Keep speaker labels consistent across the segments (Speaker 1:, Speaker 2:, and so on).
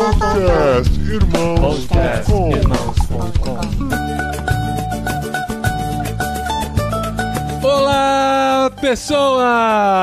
Speaker 1: Podcast Irmãos.
Speaker 2: Podcast. Olá, pessoas!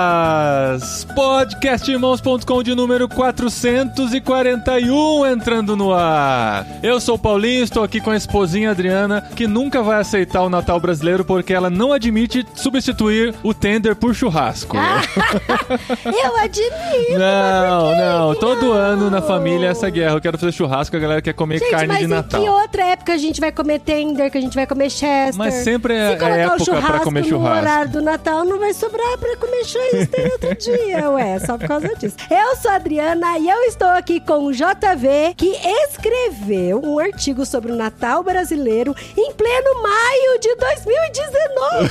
Speaker 2: Podcastirmãos.com de número 441 entrando no ar. Eu sou o Paulinho, estou aqui com a esposinha Adriana, que nunca vai aceitar o Natal brasileiro porque ela não admite substituir o tender por churrasco.
Speaker 3: Eu admiro.
Speaker 2: Não, não. Todo
Speaker 3: não?
Speaker 2: ano na família é essa guerra. Eu quero fazer churrasco, a galera quer comer
Speaker 3: Gente,
Speaker 2: carne
Speaker 3: mas
Speaker 2: de
Speaker 3: em
Speaker 2: Natal.
Speaker 3: que outra época a gente vai comer tender, que a gente vai comer chester?
Speaker 2: Mas sempre é-
Speaker 3: Se
Speaker 2: é época pra
Speaker 3: churrasco
Speaker 2: comer
Speaker 3: no
Speaker 2: churrasco.
Speaker 3: horário do Natal, não vai sobrar pra comer chester outro dia, ué, só por causa disso. Eu sou a Adriana e eu estou aqui com o JV, que escreveu um artigo sobre o Natal brasileiro em pleno maio de 2019.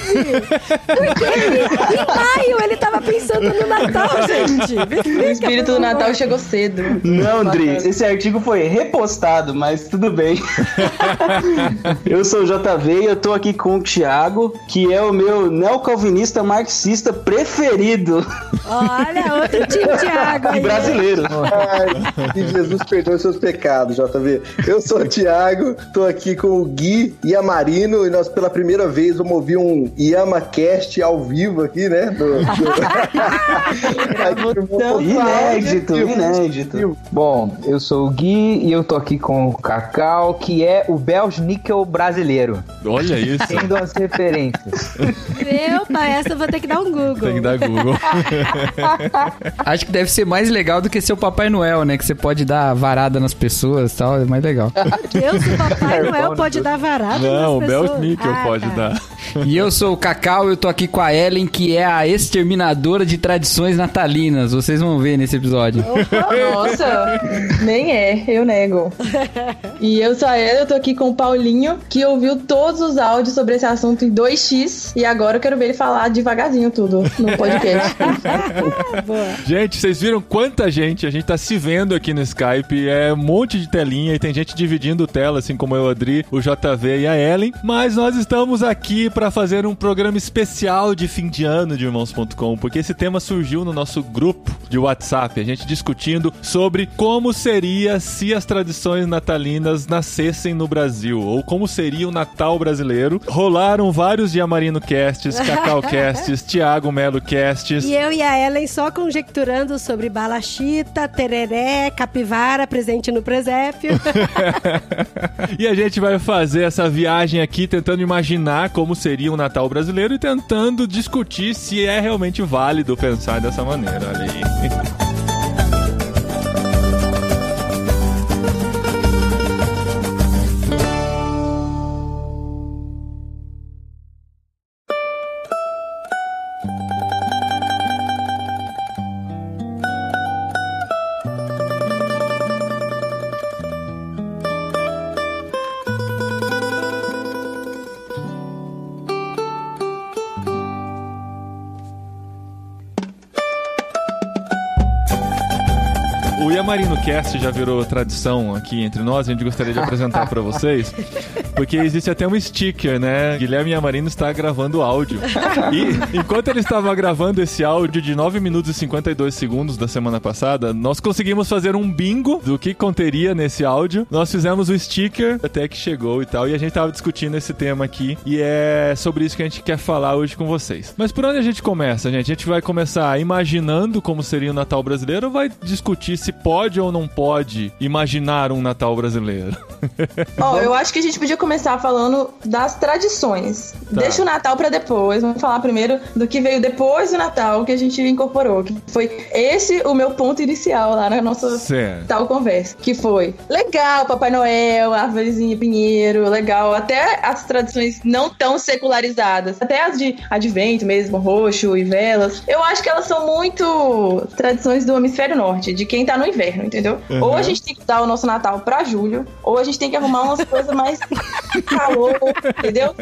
Speaker 3: Porque ele, em maio ele tava pensando no Natal, gente. Explica,
Speaker 4: O espírito do. Natal chegou cedo.
Speaker 5: Não, Dri, esse artigo foi repostado, mas tudo bem. eu sou o JV e eu tô aqui com o Thiago, que é o meu neocalvinista marxista preferido
Speaker 3: Olha, outro time Thiago aí.
Speaker 5: brasileiro.
Speaker 6: Ai, que Jesus perdoe seus pecados, JV. Eu sou o Thiago, tô aqui com o Gui Iamarino e nós pela primeira vez vamos ouvir um YamaCast ao vivo aqui, né? Do, do...
Speaker 5: Inédito, inédito.
Speaker 7: Bom, eu sou o Gui e eu tô aqui com o Cacau, que é o Belschnickel brasileiro.
Speaker 2: Olha isso.
Speaker 7: Tendo as referências.
Speaker 3: Meu pai, essa eu vou ter que dar um Google.
Speaker 2: Tem que dar Google.
Speaker 8: Acho que deve ser mais legal do que ser o Papai Noel, né? Que você pode dar varada nas pessoas e tal, é mais legal.
Speaker 3: Deus, o Papai Noel pode dar varada
Speaker 2: Não, o
Speaker 3: nas
Speaker 2: Bel
Speaker 3: pessoas.
Speaker 2: Nickel
Speaker 3: Ah,
Speaker 2: pode
Speaker 3: tá.
Speaker 2: dar.
Speaker 8: E eu sou o Cacau e eu tô aqui com a Ellen, que é a exterminadora de tradições natalinas. Vocês vão ver nesse episódio.
Speaker 4: Nossa, nem é, eu nego. E eu sou a Ela, eu tô aqui com o Paulinho, que ouviu todos os áudios sobre esse assunto em 2x. E agora eu quero ver ele falar devagarzinho tudo no podcast.
Speaker 2: Gente, vocês viram quanta gente? A gente tá se vendo aqui no Skype. É um monte de telinha e tem gente dividindo tela, assim como eu, o Adri, o JV e a Ellen. Mas nós estamos aqui pra fazer um programa especial de fim de ano de Irmãos.com, porque esse tema surgiu no nosso grupo de WhatsApp. A gente discutindo sobre como seria se as tradições natalinas nascessem no Brasil, ou como seria o Natal brasileiro. Rolaram vários Diamarino Casts, Cacau Casts, Thiago Melo Casts.
Speaker 3: E eu e a Ellen só conjecturando sobre balachita, tereré, capivara presente no presépio.
Speaker 2: e a gente vai fazer essa viagem aqui tentando imaginar como seria o Natal brasileiro e tentando discutir se é realmente válido pensar dessa maneira. Olha aí. Yamarino Cast já virou tradição aqui entre nós, a gente gostaria de apresentar pra vocês, porque existe até um sticker, né? Guilherme Yamarino está gravando áudio. E enquanto ele estava gravando esse áudio de 9 minutos e 52 segundos da semana passada, nós conseguimos fazer um bingo do que conteria nesse áudio. Nós fizemos o sticker até que chegou e tal, e a gente tava discutindo esse tema aqui, e é sobre isso que a gente quer falar hoje com vocês. Mas por onde a gente começa, gente? A gente vai começar imaginando como seria o Natal brasileiro vai discutir se pode ou não pode imaginar um Natal brasileiro?
Speaker 4: Ó, eu acho que a gente podia começar falando das tradições. Deixa o Natal pra depois. Vamos falar primeiro do que veio depois do Natal que a gente incorporou. Que foi esse o meu ponto inicial lá na nossa
Speaker 2: Certo.
Speaker 4: tal conversa. Que foi legal, Papai Noel, árvorezinha, pinheiro, legal. Até as tradições não tão secularizadas. Até as de advento mesmo, roxo e velas. Eu acho que elas são muito tradições do hemisfério norte, de quem tá no inverno, entendeu?
Speaker 2: Uhum.
Speaker 4: Ou a gente tem que dar o nosso Natal pra julho, ou a gente tem que arrumar umas coisas mais calor, entendeu?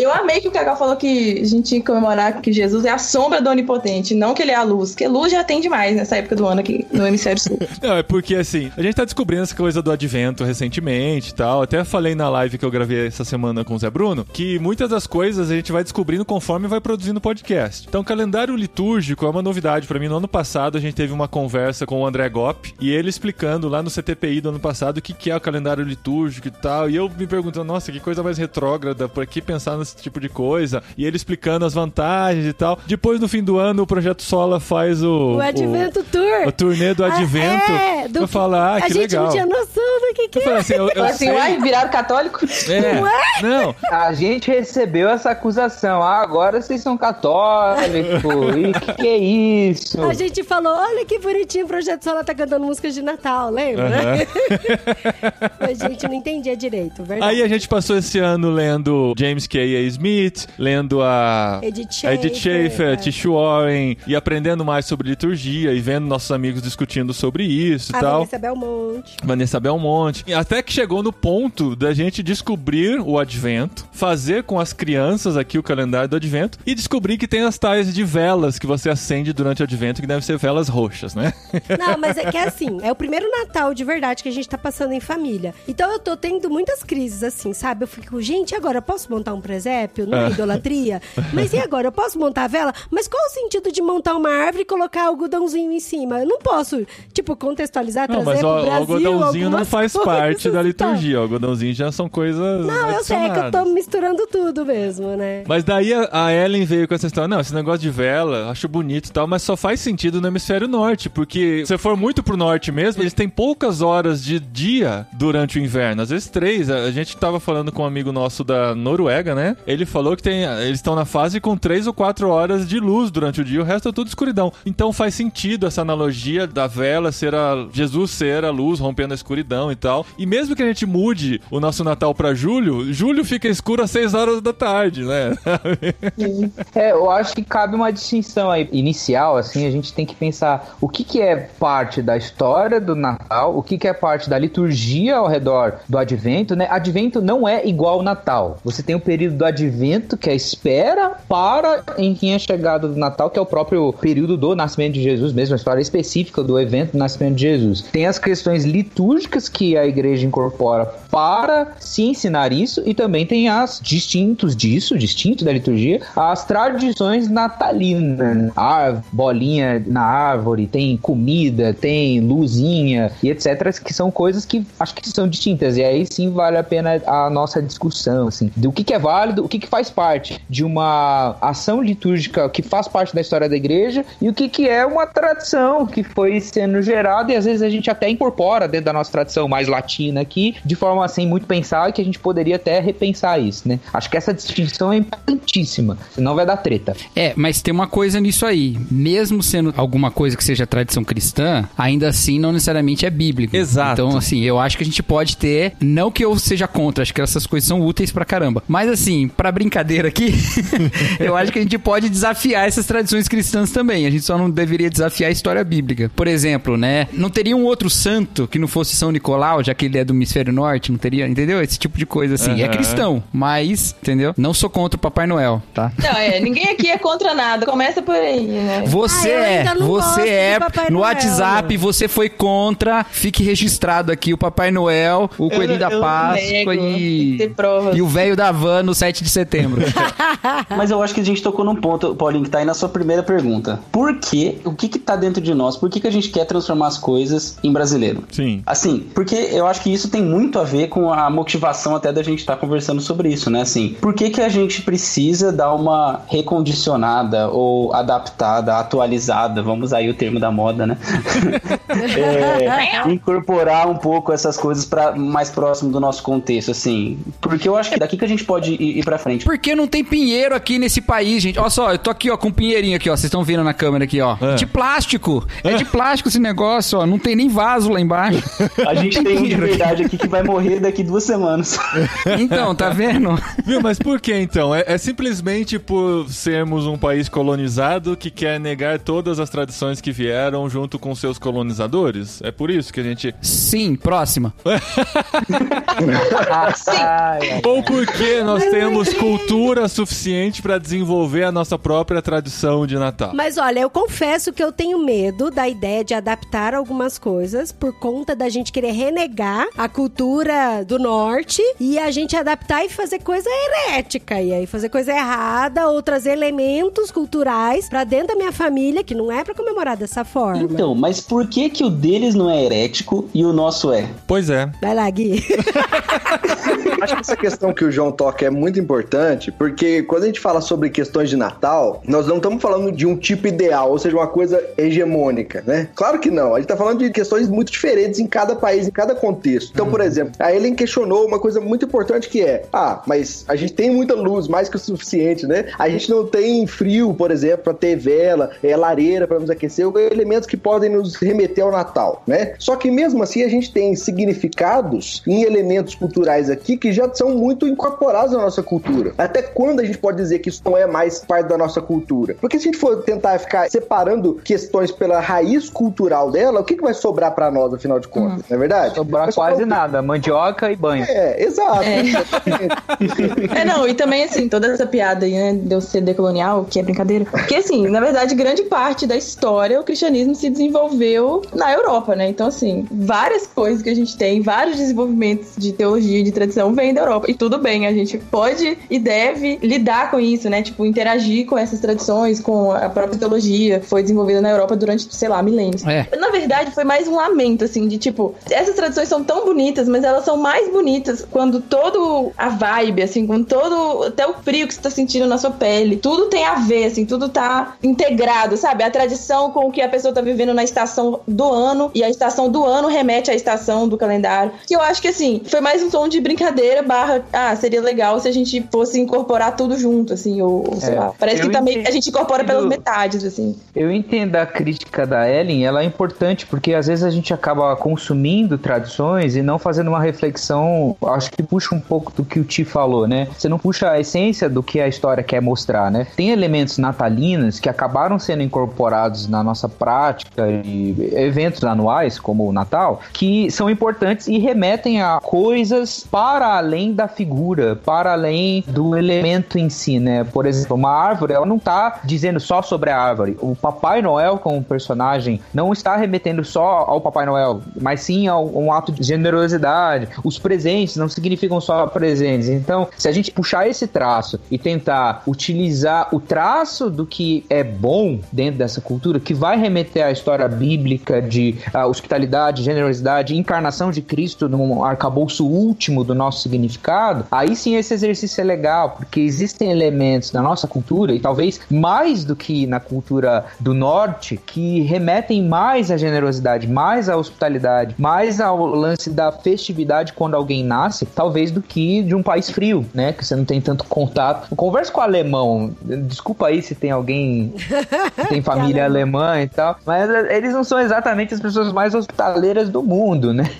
Speaker 4: Eu amei que o Cacau falou que a gente tinha que comemorar que Jesus é a sombra do onipotente, não que ele é a luz. Porque luz já tem demais nessa época do ano aqui no hemisfério sul.
Speaker 2: Não, é porque assim, a gente tá descobrindo essa coisa do advento recentemente e tal. Até falei na live que eu gravei essa semana com o Zé Bruno que muitas das coisas a gente vai descobrindo conforme vai produzindo podcast. Então, calendário litúrgico é uma novidade pra mim. No ano passado a gente teve uma conversa com o André Gopp e ele explicando lá no CTPI do ano passado o que, que é o calendário litúrgico e tal. E eu me perguntando, nossa, que coisa mais retrógrada, por que pensar nesse tipo de coisa? E ele explicando as vantagens e tal. Depois, no fim do ano, o Projeto Sola faz o.
Speaker 3: O Advento Tour.
Speaker 2: O turnê do
Speaker 3: Ah,
Speaker 2: Advento.
Speaker 3: é, do
Speaker 2: eu falo, ah,
Speaker 3: a
Speaker 2: que
Speaker 3: gente
Speaker 2: legal.
Speaker 3: não tinha noção do que que
Speaker 2: Eu
Speaker 3: é.
Speaker 2: falei assim, eu, eu
Speaker 4: assim, uai, viraram católico?
Speaker 2: É, não,
Speaker 7: A gente recebeu essa acusação. Ah, agora vocês são católicos. E que que é isso?
Speaker 3: A gente falou, olha que bonitinho o Projeto Sola tá cantando músicas de Natal, lembra? a gente não entendia direito, verdade.
Speaker 2: Aí a gente passou esse ano lendo James K. A. Smith, lendo a
Speaker 3: Edith
Speaker 2: a Edith
Speaker 3: Schaefer,
Speaker 2: Schaefer,
Speaker 3: é.
Speaker 2: Tish Warren, e aprendendo mais sobre liturgia e vendo nossos amigos discutindo sobre isso e
Speaker 3: a
Speaker 2: tal.
Speaker 3: Vanessa Belmonte.
Speaker 2: Vanessa Belmonte. E até que chegou no ponto da gente descobrir o advento, fazer com as crianças aqui o calendário do advento e descobrir que tem as tais de velas que você acende durante o advento, que devem ser velas roxas, né?
Speaker 3: Não, mas é que é assim, é o primeiro Natal de verdade que a gente tá passando em família. Então eu tô tendo muitas crises assim, sabe? Eu fico, gente, agora eu posso montar um presépio? Não é idolatria? Mas e agora? Eu posso montar a vela? Mas qual o sentido de montar uma árvore e colocar algodãozinho em cima? Eu não posso, tipo, contextualizar,
Speaker 2: Não,
Speaker 3: trazer
Speaker 2: mas o,
Speaker 3: Brasil
Speaker 2: algodãozinho não faz parte da liturgia. O algodãozinho já são coisas.
Speaker 3: Não, eu sei é que eu tô misturando tudo mesmo, né?
Speaker 2: Mas daí a, a Ellen veio com essa história, não, esse negócio de vela, acho bonito e tal, mas só faz sentido no hemisfério norte, porque se for muito pro norte mesmo, eles têm poucas horas de dia durante o inverno, às vezes três. A, gente tava falando com um amigo nosso da Noruega, né? Ele falou que tem, eles estão na fase com três ou quatro horas de luz durante o dia, o resto é tudo escuridão. Então faz sentido essa analogia da vela ser a Jesus ser a luz rompendo a escuridão e tal. E mesmo que a gente mude o nosso Natal pra julho, julho fica escuro às seis horas da tarde, né?
Speaker 7: É, eu acho que cabe uma distinção aí inicial, assim, a gente tem que pensar o que, que é parte da história do Natal, o que, que é parte da liturgia ao redor do Advento, né? Advento não é igual ao Natal. Você tem o período do Advento, que é a espera para em quem é chegado do Natal, que é o próprio período do nascimento de Jesus mesmo, a história específica do evento do nascimento de Jesus. Tem as questões litúrgicas que a igreja incorpora para se ensinar isso e também tem as distintos disso, distinto da liturgia, as tradições natalinas. A bolinha na árvore, tem comida, tem luzinha e etc, que são coisas que acho que são distintas e aí sim vale a pena a nossa discussão assim, do que, que é válido, o que, que faz parte de uma ação litúrgica que faz parte da história da igreja e o que, que é uma tradição que foi sendo gerada e às vezes a gente até incorpora dentro da nossa tradição mais latina aqui, de forma assim muito pensar que a gente poderia até repensar isso, né? Acho que essa distinção é importantíssima, senão vai dar treta.
Speaker 8: É, mas tem uma coisa nisso aí. Mesmo sendo alguma coisa que seja tradição cristã, ainda assim não necessariamente é bíblico.
Speaker 2: Exato.
Speaker 8: Então, assim, eu acho que a gente pode ter. Não que eu seja contra, acho que essas coisas são úteis pra caramba. Mas, assim, pra brincadeira aqui, eu acho que a gente pode desafiar essas tradições cristãs também. A gente só não deveria desafiar a história bíblica. Por exemplo, né? Não teria um outro santo que não fosse São Nicolau, já que ele é do hemisfério norte, não teria, entendeu? Esse tipo de coisa, assim. É
Speaker 2: Aham.
Speaker 8: cristão, mas, entendeu? Não sou contra o Papai Noel, tá?
Speaker 4: Não, é, ninguém aqui é contra nada. Começa por aí, né?
Speaker 8: Você
Speaker 3: Ah,
Speaker 8: é, você é no
Speaker 3: Noel.
Speaker 8: WhatsApp, você foi contra. Fique registrado aqui o Papai Noel, o Coelhinho da
Speaker 4: eu
Speaker 8: Páscoa
Speaker 4: nego,
Speaker 8: e e o velho da van no 7 de setembro.
Speaker 5: Mas eu acho que a gente tocou num ponto, Paulinho, que tá aí na sua primeira pergunta. Por que? O que que tá dentro de nós? Por que, que a gente quer transformar as coisas em brasileiro?
Speaker 2: Sim.
Speaker 5: Assim, porque eu acho que isso tem muito a ver com a motivação até da gente estar conversando sobre isso, né? Assim, por que, que a gente precisa dar uma recondicionada ou adaptada, atualizada, vamos aí o termo da moda, né? É, incorporar um pouco essas coisas para mais próximo do nosso contexto, assim. Porque eu acho que é daqui que a gente pode ir, ir pra frente.
Speaker 8: Por que não tem pinheiro aqui nesse país, gente? Olha só, eu tô aqui, ó, com um pinheirinho aqui, ó. Vocês estão vendo na câmera aqui, ó.
Speaker 2: É.
Speaker 8: De plástico. É de plástico esse negócio, ó. Não tem nem vaso lá embaixo.
Speaker 5: A gente tem de
Speaker 8: Casimiro.
Speaker 5: verdade aqui que vai morrer daqui duas semanas.
Speaker 8: Então, tá vendo?
Speaker 2: Viu, mas por que então? É, é simplesmente por sermos um país colonizado que quer negar todas as tradições que vieram junto com seus colonizadores? É por isso que a gente.
Speaker 8: Sim, próxima.
Speaker 7: Ai.
Speaker 2: Ou porque nós temos cultura suficiente pra desenvolver a nossa própria tradição de Natal?
Speaker 3: Mas olha, eu confesso que eu tenho medo da ideia de adaptar algumas coisas por conta da gente querer renegar a cultura do norte e a gente adaptar e fazer coisa herética. E aí fazer coisa errada ou trazer elementos culturais pra dentro da minha família que não é pra comemorar dessa forma.
Speaker 5: Então, mas por que que o deles não é herético e o nosso é?
Speaker 2: Pois é.
Speaker 3: Vai lá, Gui.
Speaker 6: Acho que essa questão que o João toca é muito importante, porque quando a gente fala sobre questões de Natal, nós não estamos falando de um tipo ideal, ou seja, uma coisa hegemônica, né? Claro que não. A gente está falando de questões muito diferentes em cada país, em cada contexto. Então, por exemplo, a Ellen questionou uma coisa muito importante que é: ah, mas a gente tem muita luz, mais que o suficiente, né? A gente não tem frio, por exemplo, para ter vela, é, lareira para nos aquecer, elementos que podem nos remeter ao Natal, né? Só que mesmo assim a gente tem significados em elementos culturais aqui que já são muito incorporados na nossa cultura. Até quando a gente pode dizer que isso não é mais parte da nossa cultura? Porque se a gente for tentar ficar separando questões pela raiz cultural dela, o que, que vai sobrar para nós, afinal de contas? Não é verdade?
Speaker 7: Sobrar
Speaker 6: Vai sobrar
Speaker 7: quase nada. Mandioca e banho.
Speaker 6: É, exato.
Speaker 4: É, não, e também, assim, toda essa piada aí, né, de eu ser decolonial, que é brincadeira. Porque, assim, na verdade, grande parte da história, o cristianismo se desenvolveu na Europa, né? Então, assim, várias coisas que a gente tem, vários desenvolvimentos de teologia e de tradição vêm da Europa. E tudo bem, a gente pode e deve lidar com isso, né? Tipo, interagir com essas tradições, com a própria teologia, que foi desenvolvida na Europa durante, sei lá, milênios.
Speaker 8: É.
Speaker 4: Na verdade, foi mais um lamento, assim, de tipo, essas tradições são tão bonitas, mas elas são mais bonitas quando todo a vibe, assim, com todo, até o frio que você tá sentindo na sua pele, tudo tem a ver, assim, tudo tá integrado, sabe? A tradição com o que a pessoa tá vivendo na estação do ano, e a estação do ano remete à estação do calendário. Que eu acho que, assim, foi mais um tom de brincadeira, barra, ah, seria legal se a gente fosse incorporar tudo junto, assim, ou, ou sei
Speaker 7: É,
Speaker 4: lá. Parece
Speaker 7: eu
Speaker 4: que também a gente incorpora pelas metades, assim.
Speaker 7: Eu entendo a crítica da Ellen, ela é importante porque às vezes a gente acaba consumindo tradições e não fazendo uma reflexão, acho que puxa um pouco do que o Ti falou, né? Você não puxa a essência do que a história quer mostrar, né? Tem elementos natalinos que acabaram sendo incorporados na nossa prática e eventos anuais, como o Natal, que são importantes e remetem a coisas para além da figura, para além do elemento em si, né? Por exemplo, uma árvore, ela não tá dizendo só sobre a árvore. O Papai Noel como personagem não está remetendo só ao Papai Noel, mas sim a um ato de generosidade. Os presentes não significam só presentes. Então, se a gente puxar esse traço e tentar utilizar o traço do que é bom dentro dessa cultura, que vai remeter à história bíblica de ah, hospitalidade, generosidade, encarnação de Cristo num arcabouço último do nosso significado, aí sim esse exercício é legal, porque existem elementos na nossa cultura, e talvez mais do que na cultura do norte, que remetem mais à generosidade, mais à hospitalidade, mais ao lance da festividade quando alguém nasce, talvez do que de um país frio, né? Que você não tem tanto contato. Conversa com o alemão. Desculpa aí se tem alguém que tem família alemã e tal, mas eh, eles não são exatamente as pessoas mais hospitaleiras do mundo, né?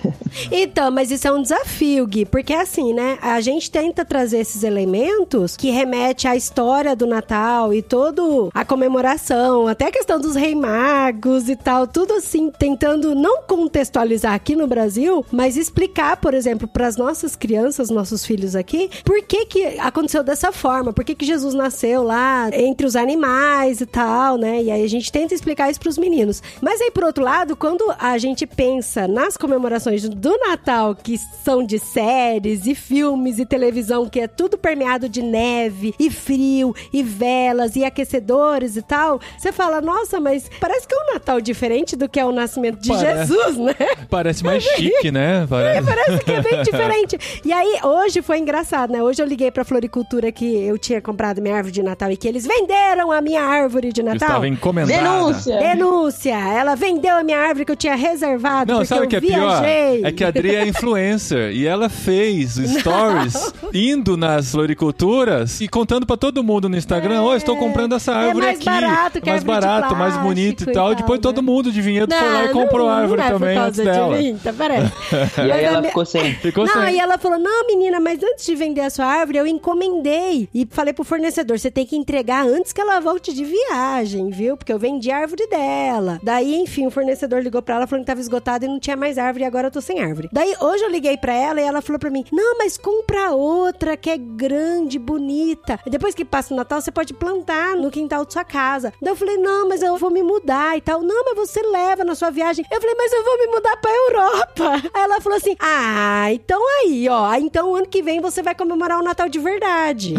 Speaker 3: Então, mas isso é um desafio, Gui, porque assim, né? A gente tenta trazer esses elementos que remete à história do Natal e todo a comemoração, até a questão dos rei magos e tal, tudo assim, tentando não contextualizar aqui no Brasil, mas explicar, por exemplo, para as nossas crianças, nossos filhos aqui, por que que aconteceu dessa forma, por que que Jesus nasceu lá entre os animais e tal, né? E aí a gente tenta explicar isso para os meninos. Mas aí, por outro lado, quando a gente pensa nas comemorações do Natal, que são de séries e filmes e televisão, que é tudo permeado de neve e frio e velas e aquecedores e tal, você fala, nossa, mas parece que é um Natal diferente do que é o nascimento de
Speaker 2: Parece.
Speaker 3: Jesus, né?
Speaker 2: Parece mais chique, né? Parece.
Speaker 3: Parece que é bem diferente. E aí, hoje foi engraçado, né? Hoje eu liguei pra Floricultura que eu tinha comprado minha árvore de Natal e que eles venderam a minha árvore de Natal.
Speaker 2: Estava encomendada.
Speaker 4: Denúncia!
Speaker 3: Denúncia! Ela vendeu a minha árvore que eu tinha reservado
Speaker 2: Não, sabe o
Speaker 3: eu
Speaker 2: que é pior?
Speaker 3: viajei.
Speaker 2: É que a Adri é influencer e ela fez stories indo nas floriculturas e contando pra todo mundo no Instagram: Ó, estou comprando essa
Speaker 3: É
Speaker 2: árvore
Speaker 3: mais
Speaker 2: aqui.
Speaker 3: barato que
Speaker 2: é mais barato, mais bonito e
Speaker 3: e
Speaker 2: tal.
Speaker 3: tal,
Speaker 2: Depois
Speaker 3: né?
Speaker 2: todo mundo de vinhedo foi lá e
Speaker 3: Não,
Speaker 2: comprou a
Speaker 3: não,
Speaker 2: árvore
Speaker 3: não é
Speaker 2: também antes
Speaker 3: de
Speaker 2: dela.
Speaker 3: mim, tá? Parece.
Speaker 7: E aí ela ficou sem.
Speaker 2: Ficou
Speaker 3: não,
Speaker 2: sem.
Speaker 3: aí ela falou: Não, menina, mas antes de vender a sua árvore, eu encomendei. E falei pro fornecedor: você tem que entregar antes que ela volte de viagem, viu? Porque eu vendi a árvore dela. Daí, enfim, o fornecedor ligou pra ela falando que tava esgotado e não tinha mais árvore e agora eu tô sem árvore. Daí, hoje eu liguei pra ela e ela falou pra mim: Não, mas compra outra que é grande, bonita. E depois que passa o Natal, você pode plantar no quintal de sua casa. Daí eu falei: Não, mas eu vou me mudar e tal. Não, mas você leva na sua viagem. Eu falei: Mas eu vou me mudar pra Europa. Aí ela falou assim: Ah, então aí, ó. Então ano que vem você vai comemorar o Natal de verdade.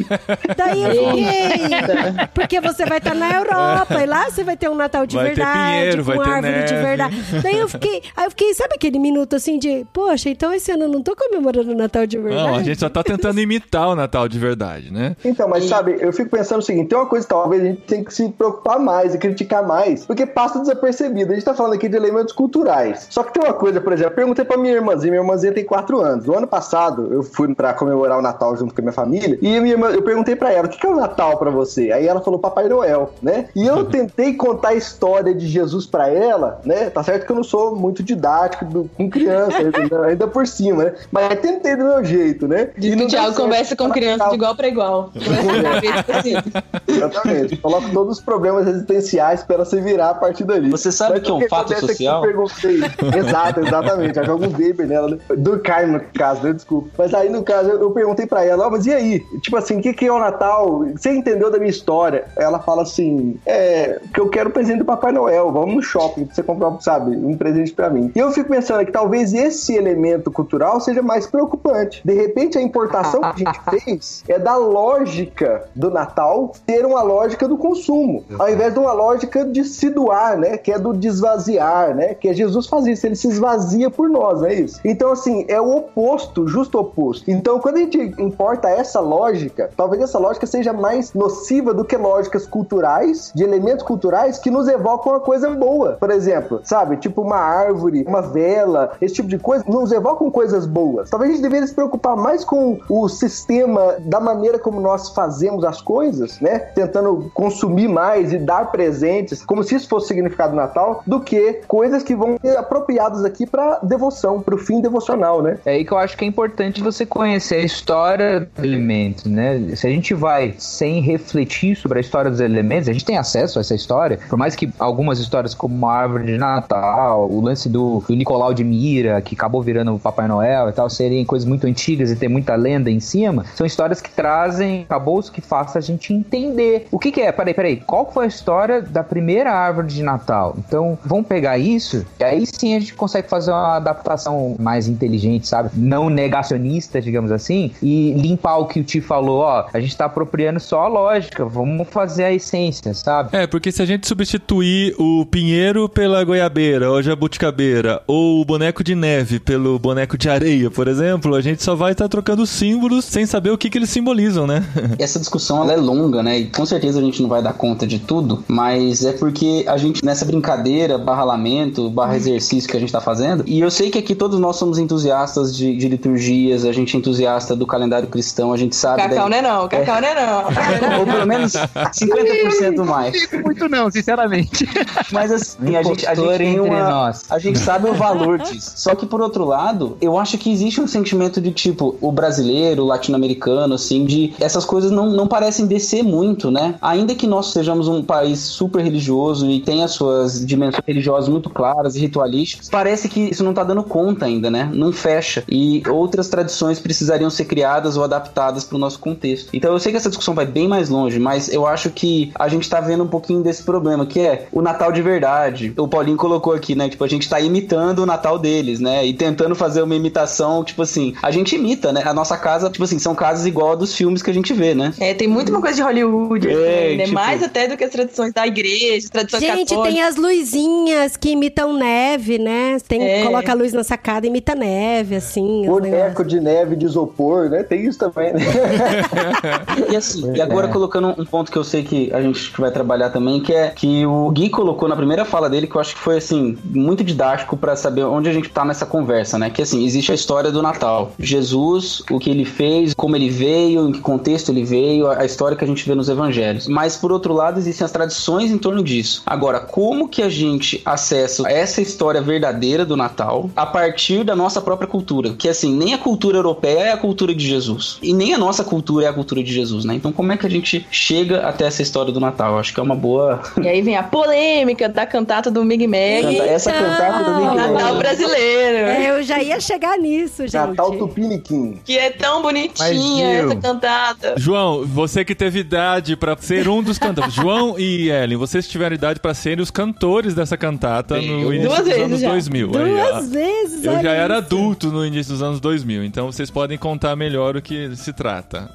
Speaker 3: Daí eu fiquei. Porque você vai estar na Europa e lá você vai ter um Natal de
Speaker 2: Vai ter
Speaker 3: verdade,
Speaker 2: pinheiro,
Speaker 3: com
Speaker 2: vai ter
Speaker 3: árvore de
Speaker 2: neve.
Speaker 3: verdade. Daí eu fiquei, aí eu fiquei, sabe aquele minuto assim de, poxa, então esse ano eu não tô comemorando o Natal de verdade?
Speaker 2: Não, a gente só tá tentando imitar o Natal de verdade, né?
Speaker 6: Então, mas sabe, eu fico pensando o seguinte: tem uma coisa que talvez a gente tem que se preocupar mais e criticar mais, porque passa desapercebido. A gente tá falando aqui de elementos culturais. Só que tem uma coisa, por exemplo, eu perguntei pra minha irmãzinha, minha irmãzinha tem 4 anos. No ano passado, eu fui pra comemorar o Natal junto com a minha família, e minha irmã, eu perguntei pra ela: o que que é o Natal pra você? Aí ela falou Papai Noel, né? E eu tentei contar a história de Jesus pra ela, né? Tá certo que eu não sou muito didático do- com criança, ainda, ainda por cima, né? Mas eu tentei do meu jeito, né? E
Speaker 4: o Thiago conversa com criança de igual pra igual. Conversa com a cabeça.
Speaker 6: Exatamente. Coloca todos os problemas existenciais pra ela se virar a partir dali.
Speaker 5: Você sabe
Speaker 6: Mas
Speaker 5: que é um
Speaker 6: o
Speaker 5: fato social?
Speaker 6: eu perguntei. Exato, exatamente. Ela joga um Weber nela, né? Durkheim, no caso, né? Desculpa. Mas aí, no caso, eu eu perguntei pra ela, ó, mas e aí? Tipo assim, o que, que é o Natal? Você entendeu da minha história? Ela fala assim, é, que eu quero o presente do Papai Noel, vamos no shopping pra você comprar, sabe, um presente pra mim. E eu fico pensando que talvez esse elemento cultural seja mais preocupante. De repente, a importação que a gente fez é da lógica do Natal ter uma lógica do consumo, ao invés de uma lógica de se doar, né? Que é do desvaziar, né? Que é Jesus faz isso, ele se esvazia por nós, não é isso? Então, assim, é o oposto, justo oposto. Então, quando a gente importa essa lógica, talvez essa lógica seja mais nociva do que lógicas culturais, de elementos culturais que nos evocam uma coisa boa. Por exemplo, sabe? Tipo uma árvore, uma vela, esse tipo de coisa, nos evocam coisas boas. Talvez a gente deveria se preocupar mais com o sistema da maneira como nós fazemos as coisas, né? Tentando consumir mais e dar presentes, como se isso fosse significado do Natal, do que coisas que vão ser apropriadas aqui para devoção, para o fim devocional, né?
Speaker 7: É aí que eu acho que é importante você conhecer a história do elemento, né? Se a gente vai sem refletir sobre a história dos elementos, a gente tem acesso a essa história, por mais que algumas histórias como a árvore de Natal, o lance do, do Nicolau de Mira, que acabou virando o Papai Noel e tal, serem coisas muito antigas e ter muita lenda em cima, são histórias que trazem acabouço que faça a gente entender o que, que é. Peraí, peraí, qual foi a história da primeira árvore de Natal? Então, vamos pegar isso, e aí sim a gente consegue fazer uma adaptação mais inteligente, sabe? Não negacionista, digamos assim, e limpar o que o Ti falou, ó, a gente tá apropriando só a lógica, vamos fazer a essência, sabe?
Speaker 2: É, porque se a gente substituir o pinheiro pela goiabeira, ou jabuticabeira, ou o boneco de neve pelo boneco de areia, por exemplo, a gente só vai estar trocando símbolos sem saber o que, que eles simbolizam, né?
Speaker 5: Essa discussão ela é longa, né? E com certeza a gente não vai dar conta de tudo, mas é porque a gente, nessa brincadeira, barra lamento, barra exercício que a gente tá fazendo, e eu sei que aqui todos nós somos entusiastas de, de liturgias, a gente é entusiasta do calendário cristão, a gente sabe.
Speaker 4: Cacau não é não, Cacau não é não.
Speaker 5: Ou pelo menos 50% mais.
Speaker 8: Muito não, sinceramente.
Speaker 5: Mas assim, a gente, a gente
Speaker 7: entre
Speaker 5: uma.
Speaker 7: nós.
Speaker 5: A gente sabe o valor disso. Só que por outro lado, eu acho que existe um sentimento de tipo, o brasileiro, o latino-americano, assim, de essas coisas não, não parecem descer muito, né? Ainda que nós sejamos um país super religioso e tenha suas dimensões religiosas muito claras e ritualísticas, parece que isso não tá dando conta ainda, né? Não fecha. E outras tradições precisariam ser criadas ou adaptadas para o nosso contexto. Então eu sei que essa discussão vai bem mais longe, mas eu acho que a gente tá vendo um pouquinho desse problema, que é o Natal de verdade. O Paulinho colocou aqui, né? Tipo, a gente tá imitando o Natal deles, né? E tentando fazer uma imitação, tipo assim, a gente imita, né? A nossa casa, tipo assim, são casas igual a dos filmes que a gente vê, né?
Speaker 4: É, tem muito uma coisa de Hollywood,
Speaker 5: É,
Speaker 4: assim, né?
Speaker 5: tipo-
Speaker 4: Mais até do que as tradições da igreja, tradições
Speaker 3: Gente,
Speaker 4: católicas.
Speaker 3: tem as luzinhas que imitam neve, né? Tem,
Speaker 4: É.
Speaker 3: Coloca a luz na sacada e imita neve, assim.
Speaker 6: Boneco de neve de isopor, né? Tem isso também, né?
Speaker 5: E assim, e agora colocando um ponto que eu sei que a gente vai trabalhar também, que é que o Gui colocou na primeira fala dele, que eu acho que foi assim, muito didático pra saber onde a gente tá nessa conversa, né? Que assim, existe a história do Natal. Jesus, o que ele fez, como ele veio, em que contexto ele veio, a história que a gente vê nos evangelhos. Mas por outro lado, existem as tradições em torno disso. Agora, como que a gente acessa essa história verdadeira do Natal a partir da nossa própria cultura. Que assim, nem a cultura europeia é a cultura de Jesus. E nem a nossa cultura é a cultura de Jesus, né? Então como é que a gente chega até essa história do Natal? Acho que é uma boa.
Speaker 4: E aí vem a polêmica da cantata do Mag.
Speaker 5: Canta- Essa cantata do Mickey
Speaker 4: Natal
Speaker 5: Mouse.
Speaker 4: brasileiro.
Speaker 3: É, eu já ia chegar nisso, gente.
Speaker 6: Natal Tupiniquim.
Speaker 4: Que é tão bonitinha
Speaker 7: Mas,
Speaker 4: essa cantata.
Speaker 2: João, você que teve idade pra ser um dos cantores. João e Ellen, vocês tiveram idade pra serem os cantores dessa cantata no início dos anos
Speaker 4: já.
Speaker 2: 2000. Aí, ó.
Speaker 3: Duas vezes,
Speaker 2: Eu já era
Speaker 3: isso.
Speaker 2: adulto no início dos anos 2000, então vocês podem contar melhor o que se trata.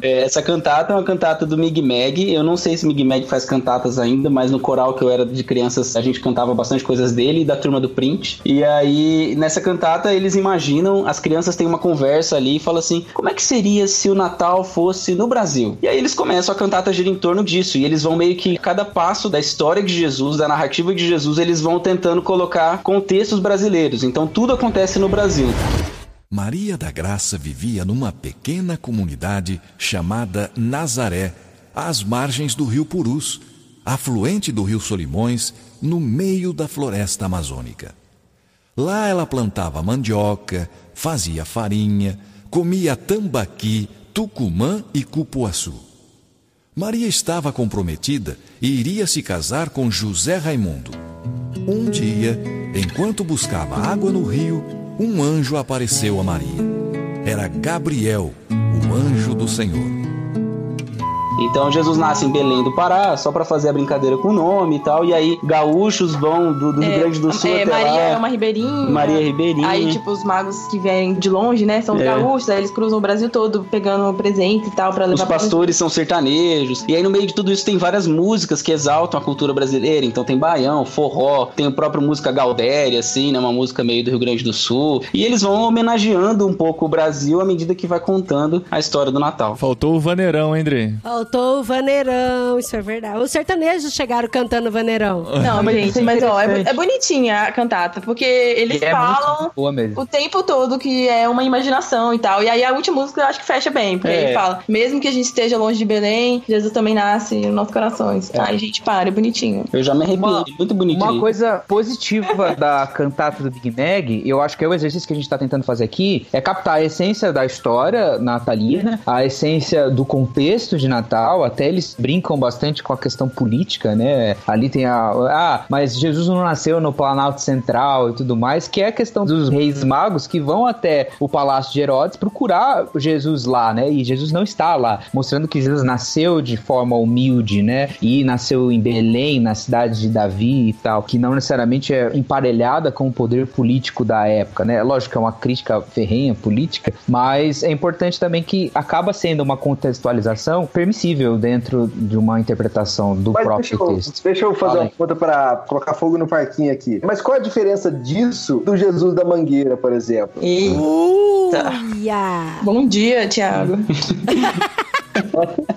Speaker 5: É, essa cantata é uma cantata do Mig Mag. Eu não sei se Mig Mag faz cantatas ainda, mas no coral que eu era de crianças, a gente cantava bastante coisas dele e da turma do Print. E aí, nessa cantata, eles imaginam, as crianças têm uma conversa ali e falam assim: como é que seria se o Natal fosse no Brasil? E aí eles começam a cantata gira em torno disso. E eles vão meio que cada passo da história de Jesus, da narrativa de Jesus, eles vão tentando colocar contextos brasileiros. Então tudo acontece no Brasil.
Speaker 9: Maria da Graça vivia numa pequena comunidade chamada Nazaré, às margens do rio Purus, afluente do rio Solimões, no meio da floresta amazônica. Lá ela plantava mandioca, fazia farinha, comia tambaqui, tucumã e cupuaçu. Maria estava comprometida e iria se casar com José Raimundo. Um dia, enquanto buscava água no rio, um anjo apareceu a Maria. Era Gabriel, o anjo do Senhor.
Speaker 5: Então Jesus nasce em Belém do Pará, só pra fazer a brincadeira com o nome e tal. E aí gaúchos vão do, do Rio Grande do Sul
Speaker 4: é,
Speaker 5: até
Speaker 4: Maria
Speaker 5: lá.
Speaker 4: é uma ribeirinha.
Speaker 5: Maria Ribeirinha.
Speaker 4: Aí, tipo, os magos que vêm de longe, né? São os
Speaker 5: É.
Speaker 4: gaúchos, aí eles cruzam o Brasil todo pegando presente e tal pra levar
Speaker 5: Os
Speaker 4: pra-
Speaker 5: pastores são sertanejos. E aí, no meio de tudo isso, tem várias músicas que exaltam a cultura brasileira. Então, tem baião, forró, tem a própria música Gaudéria, assim, né? Uma música meio do Rio Grande do Sul. E eles vão homenageando um pouco o Brasil à medida que vai contando a história do Natal.
Speaker 2: Faltou o vaneirão, hein, André?
Speaker 3: Faltou o vaneirão, isso é verdade. Os sertanejos chegaram cantando vaneirão.
Speaker 4: Não,
Speaker 7: Mas
Speaker 4: gente,
Speaker 7: é
Speaker 4: mas ó, é, é bonitinha a cantata, porque eles
Speaker 7: é
Speaker 4: falam o tempo todo que é uma imaginação e tal. E aí a última música eu acho que fecha bem, porque
Speaker 5: É.
Speaker 4: ele fala, mesmo que a gente esteja longe de Belém, Jesus também nasce nos nossos corações. Ai, gente, para, é bonitinho.
Speaker 5: Eu já me arrepiei. Muito bonito.
Speaker 7: Uma coisa positiva da cantata do Big Mag, eu acho que é o exercício que a gente tá tentando fazer aqui, é captar a essência da história natalina, a essência do contexto de Natal, até eles brincam bastante com a questão política, né? Ali tem a. Ah, mas Jesus não nasceu no Planalto Central e tudo mais, que é a questão dos reis magos que vão até o Palácio de Herodes procurar Jesus lá, né? E Jesus não está lá, mostrando que Jesus nasceu de forma humilde, né? E nasceu em Belém, na cidade de Davi e tal, que não necessariamente é emparelhada com o poder político da época, né? Lógico que é uma crítica ferrenha política, mas é importante também que acaba sendo uma contextualização permissível dentro de uma interpretação do
Speaker 6: Mas
Speaker 7: próprio
Speaker 6: deixa eu,
Speaker 7: texto.
Speaker 6: deixa eu fazer
Speaker 7: Fala
Speaker 6: uma pergunta pra colocar fogo no parquinho aqui. Mas qual a diferença disso do Jesus da Mangueira, por exemplo?
Speaker 4: E
Speaker 3: Uia!
Speaker 4: bom dia, Thiago.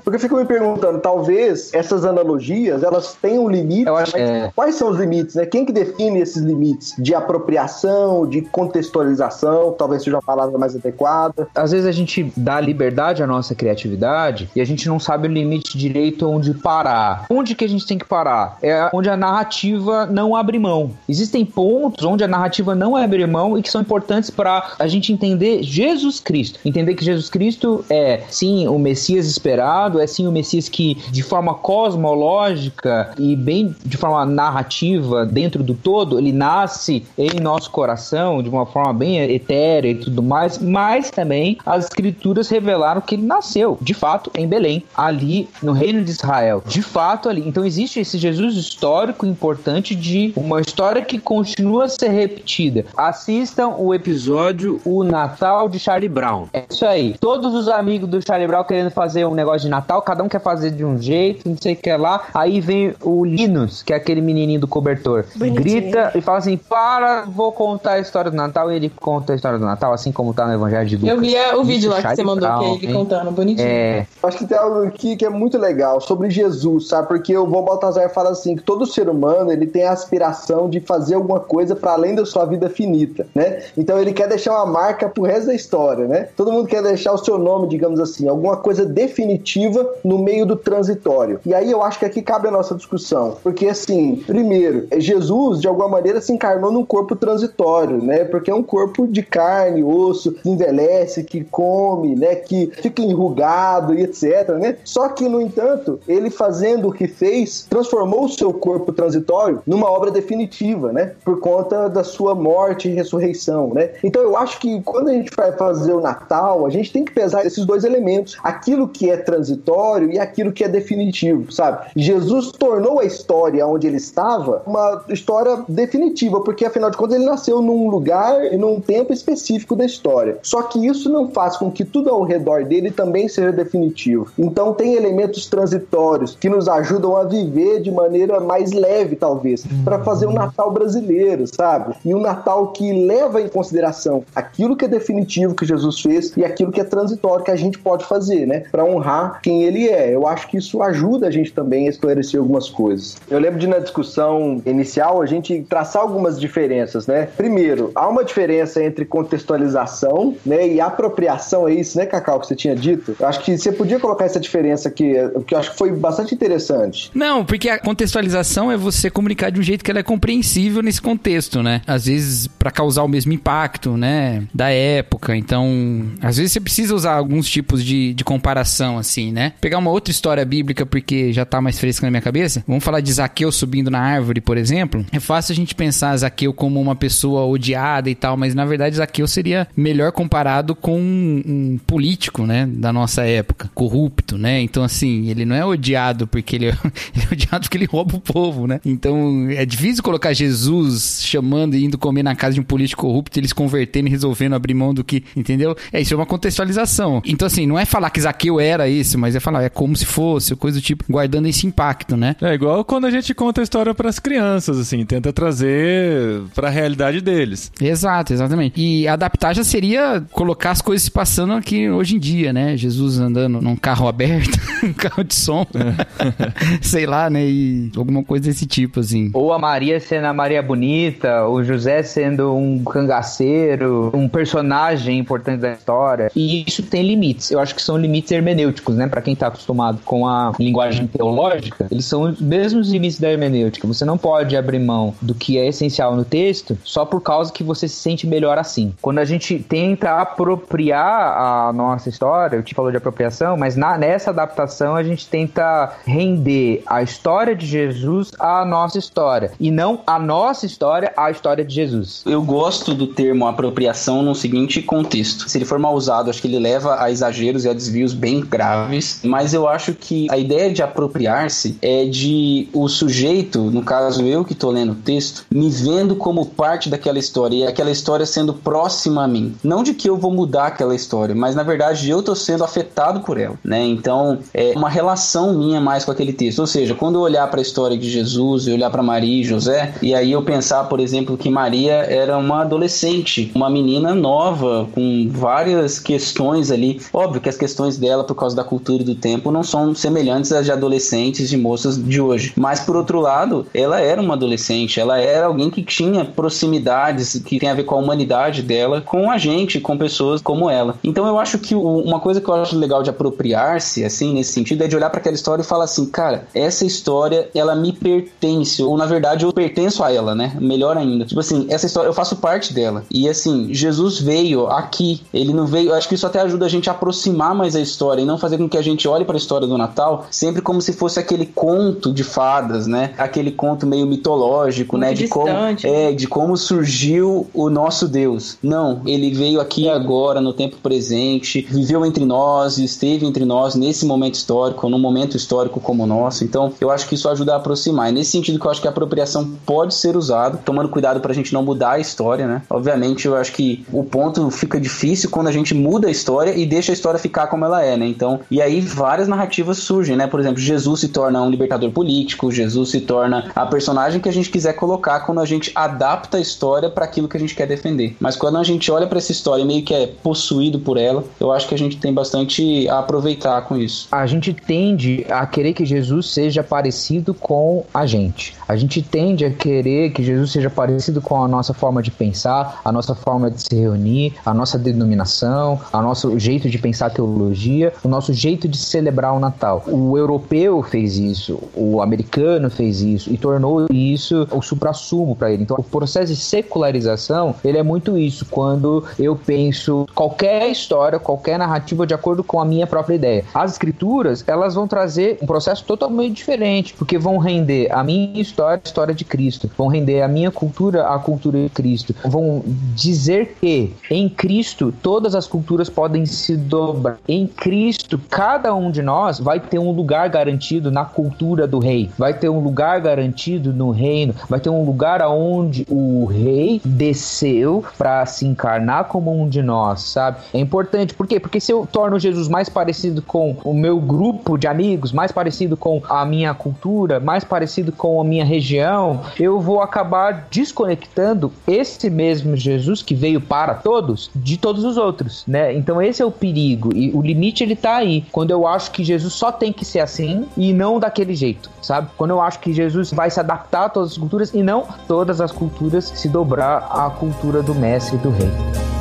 Speaker 6: Porque eu fico me perguntando, talvez essas analogias, elas tenham limite,
Speaker 7: Eu acho é.
Speaker 6: quais são os limites, né? Quem que define esses limites de apropriação, de contextualização, talvez seja uma palavra mais adequada?
Speaker 7: Às vezes a gente dá liberdade à nossa criatividade e a gente não sabe o limite direito onde parar. Onde que a gente tem que parar? É onde a narrativa não abre mão. Existem pontos onde a narrativa não abre mão e que são importantes para a gente entender Jesus Cristo. Entender que Jesus Cristo é, sim, o Messias esperado, é sim o Messias que, de forma cosmológica e bem de forma narrativa, dentro do todo, ele nasce em nosso coração de uma forma bem etérea e tudo mais, mas também as escrituras revelaram que ele nasceu, de fato, em Belém, ali no reino de Israel, de fato ali. Então existe esse Jesus histórico importante de uma história que continua a ser repetida. Assistam o episódio O Natal de Charlie Brown. É isso aí. Todos os amigos do Charlie Brown querendo fazer um negócio de Natal, cada um quer fazer de um jeito, não sei o que lá. Aí vem o Linus, que é aquele menininho do cobertor,
Speaker 3: Bonitinho.
Speaker 7: grita e fala assim: Para, vou contar a história do Natal. E ele conta a história do Natal, assim como tá no Evangelho de Lucas.
Speaker 4: Eu vi a- o vídeo lá que você mandou, que é ele
Speaker 7: hein?
Speaker 4: contando, bonitinho.
Speaker 7: É,
Speaker 6: Acho que tem algo aqui que é muito legal sobre Jesus, sabe? Porque o Von Baltazar fala assim que todo ser humano ele tem a aspiração de fazer alguma coisa para além da sua vida finita, né? Então ele quer deixar uma marca pro resto da história, né? Todo mundo quer deixar o seu nome, digamos assim, alguma coisa definitiva no meio do transitório. E aí eu acho que aqui cabe a nossa discussão, porque assim, primeiro, Jesus de alguma maneira se encarnou num corpo transitório, né? Porque é um corpo de carne, osso, que envelhece, que come, né? Que fica enrugado e etc, né? Só que no entanto, ele fazendo o que fez, transformou o seu corpo transitório numa obra definitiva, né? Por conta da sua morte e ressurreição, né? Então eu acho que quando a gente vai fazer o Natal, a gente tem que pesar esses dois elementos, aquilo que é transitório e aquilo que é definitivo, sabe? Jesus tornou a história onde ele estava uma história definitiva, porque afinal de contas ele nasceu num lugar e num tempo específico da história. Só que isso não faz com que tudo ao redor dele também seja definitivo. Então tem elementos transitórios que nos ajudam a viver de maneira mais leve, talvez, para fazer um Natal brasileiro, sabe? E um Natal que leva em consideração aquilo que é definitivo que Jesus fez e aquilo que é transitório que a gente pode fazer, né? Para honrar quem ele é. Eu acho que isso ajuda a gente também a esclarecer algumas coisas. Eu lembro de na discussão inicial a gente traçar algumas diferenças, né? Primeiro, há uma diferença entre contextualização, né, e apropriação, é isso, né, Cacau, que você tinha dito? Eu acho que você podia colocar essa diferença aqui, que eu acho que foi bastante interessante.
Speaker 8: Não, porque a contextualização é você comunicar de um jeito que ela é compreensível nesse contexto, né? Às vezes para causar o mesmo impacto, né, da época. Então, às vezes você precisa usar alguns tipos de, de comparação, assim, né? Pegar uma outra história bíblica porque já tá mais fresca na minha cabeça. Vamos falar de Zaqueu subindo na árvore, por exemplo. É fácil a gente pensar Zaqueu como uma pessoa odiada e tal, mas na verdade Zaqueu seria melhor comparado com um, um político, né, da nossa época, corrupto, né? Então, assim, ele não é odiado porque ele é, ele é odiado porque ele rouba o povo, né? Então, é difícil colocar Jesus chamando e indo comer na casa de um político corrupto, eles convertendo e resolvendo abrir mão do que, entendeu? É isso é uma contextualização. Então, assim, não é falar que Zaqueu era esse, mas é falar, é como se fosse, coisa do tipo, guardando esse impacto, né?
Speaker 2: É igual quando a gente conta a história para as crianças, assim, tenta trazer para a realidade deles.
Speaker 8: Exato, exatamente. E adaptar já seria colocar as coisas se passando aqui hoje em dia, né? Jesus andando num carro aberto, um carro de som, é. sei lá, né? E alguma coisa desse tipo, assim.
Speaker 7: Ou a Maria sendo a Maria Bonita, o José sendo um cangaceiro, um personagem importante da história. E isso tem limites. Eu acho que são limites hermenêuticos, né? Para quem tá acostumado com a linguagem teológica, eles são os mesmos limites da hermenêutica. Você não pode abrir mão do que é essencial no texto só por causa que você se sente melhor assim. Quando a gente tenta apropriar a nossa história, eu te falou de apropriação, mas na, nessa adaptação a gente tenta render a história de Jesus à nossa história e não a nossa história à história de Jesus.
Speaker 5: Eu gosto do termo apropriação no seguinte contexto. Se ele for mal usado, acho que ele leva a exageros e a desvios bem graves, mas eu acho que a ideia de apropriar-se é de o sujeito, no caso eu que estou lendo o texto, me vendo como parte daquela história e aquela história sendo próxima a mim. Não de que eu vou mudar aquela história, mas na verdade eu estou sendo afetado por ela, né? Então é uma relação minha mais com aquele texto. Ou seja, quando eu olhar para a história de Jesus, eu olhar para Maria e José, e aí eu pensar, por exemplo, que Maria era uma adolescente, uma menina nova, com várias questões ali. Óbvio que as questões dela, por causa da cultura e do tempo, não são semelhantes às de adolescentes e moças de hoje. Mas por outro lado, ela era uma adolescente, ela era alguém que tinha proximidades que tem a ver com a humanidade dela, com a gente, com pessoas como ela. Então eu acho que uma coisa que eu acho legal de apropriar-se, assim, nesse sentido, é de olhar para aquela história e falar assim, cara, essa história, ela me pertence, ou na verdade eu pertenço a ela, né? Melhor ainda. Tipo assim, essa história, eu faço parte dela. E assim, Jesus veio aqui, ele não veio, acho que isso até ajuda a gente a aproximar mais a história e não fazer com que a gente olhe para a história do Natal sempre como se fosse aquele conto de fadas, né? Aquele conto meio mitológico,
Speaker 4: Muito
Speaker 5: né? De como,
Speaker 4: distante.
Speaker 5: é, de como surgiu o nosso Deus. Não, ele veio aqui agora, no tempo presente, viveu entre nós, esteve entre nós nesse momento histórico, num momento histórico como o nosso. Então, eu acho que isso ajuda a aproximar. É nesse sentido que eu acho que a apropriação pode ser usada, tomando cuidado pra gente não mudar a história, né? Obviamente, eu acho que o ponto fica difícil quando a gente muda a história e deixa a história ficar como ela é, né? Então, e aí várias narrativas surgem, né? Por exemplo, Jesus se torna um libertador político, Jesus se torna a personagem que a gente quiser colocar quando a gente adapta a história para aquilo que a gente quer defender. Mas quando a gente olha para essa história e meio que é possuído por ela, eu acho que a gente tem bastante a aproveitar com isso.
Speaker 7: A gente tende a querer que Jesus seja parecido com a gente. A gente tende a querer que Jesus seja parecido com a nossa forma de pensar, a nossa forma de se reunir, a nossa denominação, a nosso jeito de pensar teologia, o nosso jeito de celebrar o Natal. O europeu fez isso, o americano fez isso e tornou isso o supra-sumo para ele. Então, o processo de secularização, ele é muito isso, quando eu penso qualquer história, qualquer narrativa de acordo com a minha própria ideia. As escrituras, elas vão trazer um processo totalmente diferente, porque vão render a minha história, a história de Cristo, vão render a minha cultura, a cultura de Cristo, vão dizer que em Cristo todas as culturas podem se dobrar. Em Cristo, cada um de nós vai ter um lugar garantido na cultura do rei, vai ter um lugar garantido no reino, vai ter um lugar aonde o rei desceu para se encarnar como um de nós, sabe? É importante, por quê? Porque se eu torno Jesus mais parecido com o meu grupo de amigos, mais parecido com a minha cultura, mais parecido com a minha região, eu vou acabar desconectando esse mesmo Jesus que veio para todos de todos os outros, né? Então esse é o perigo e o limite ele tá aí. Quando eu acho que Jesus só tem que ser assim e não daquele jeito, sabe? Quando eu acho que Jesus vai se adaptar a todas as culturas e não todas as culturas se dobrar à cultura do mestre e do rei.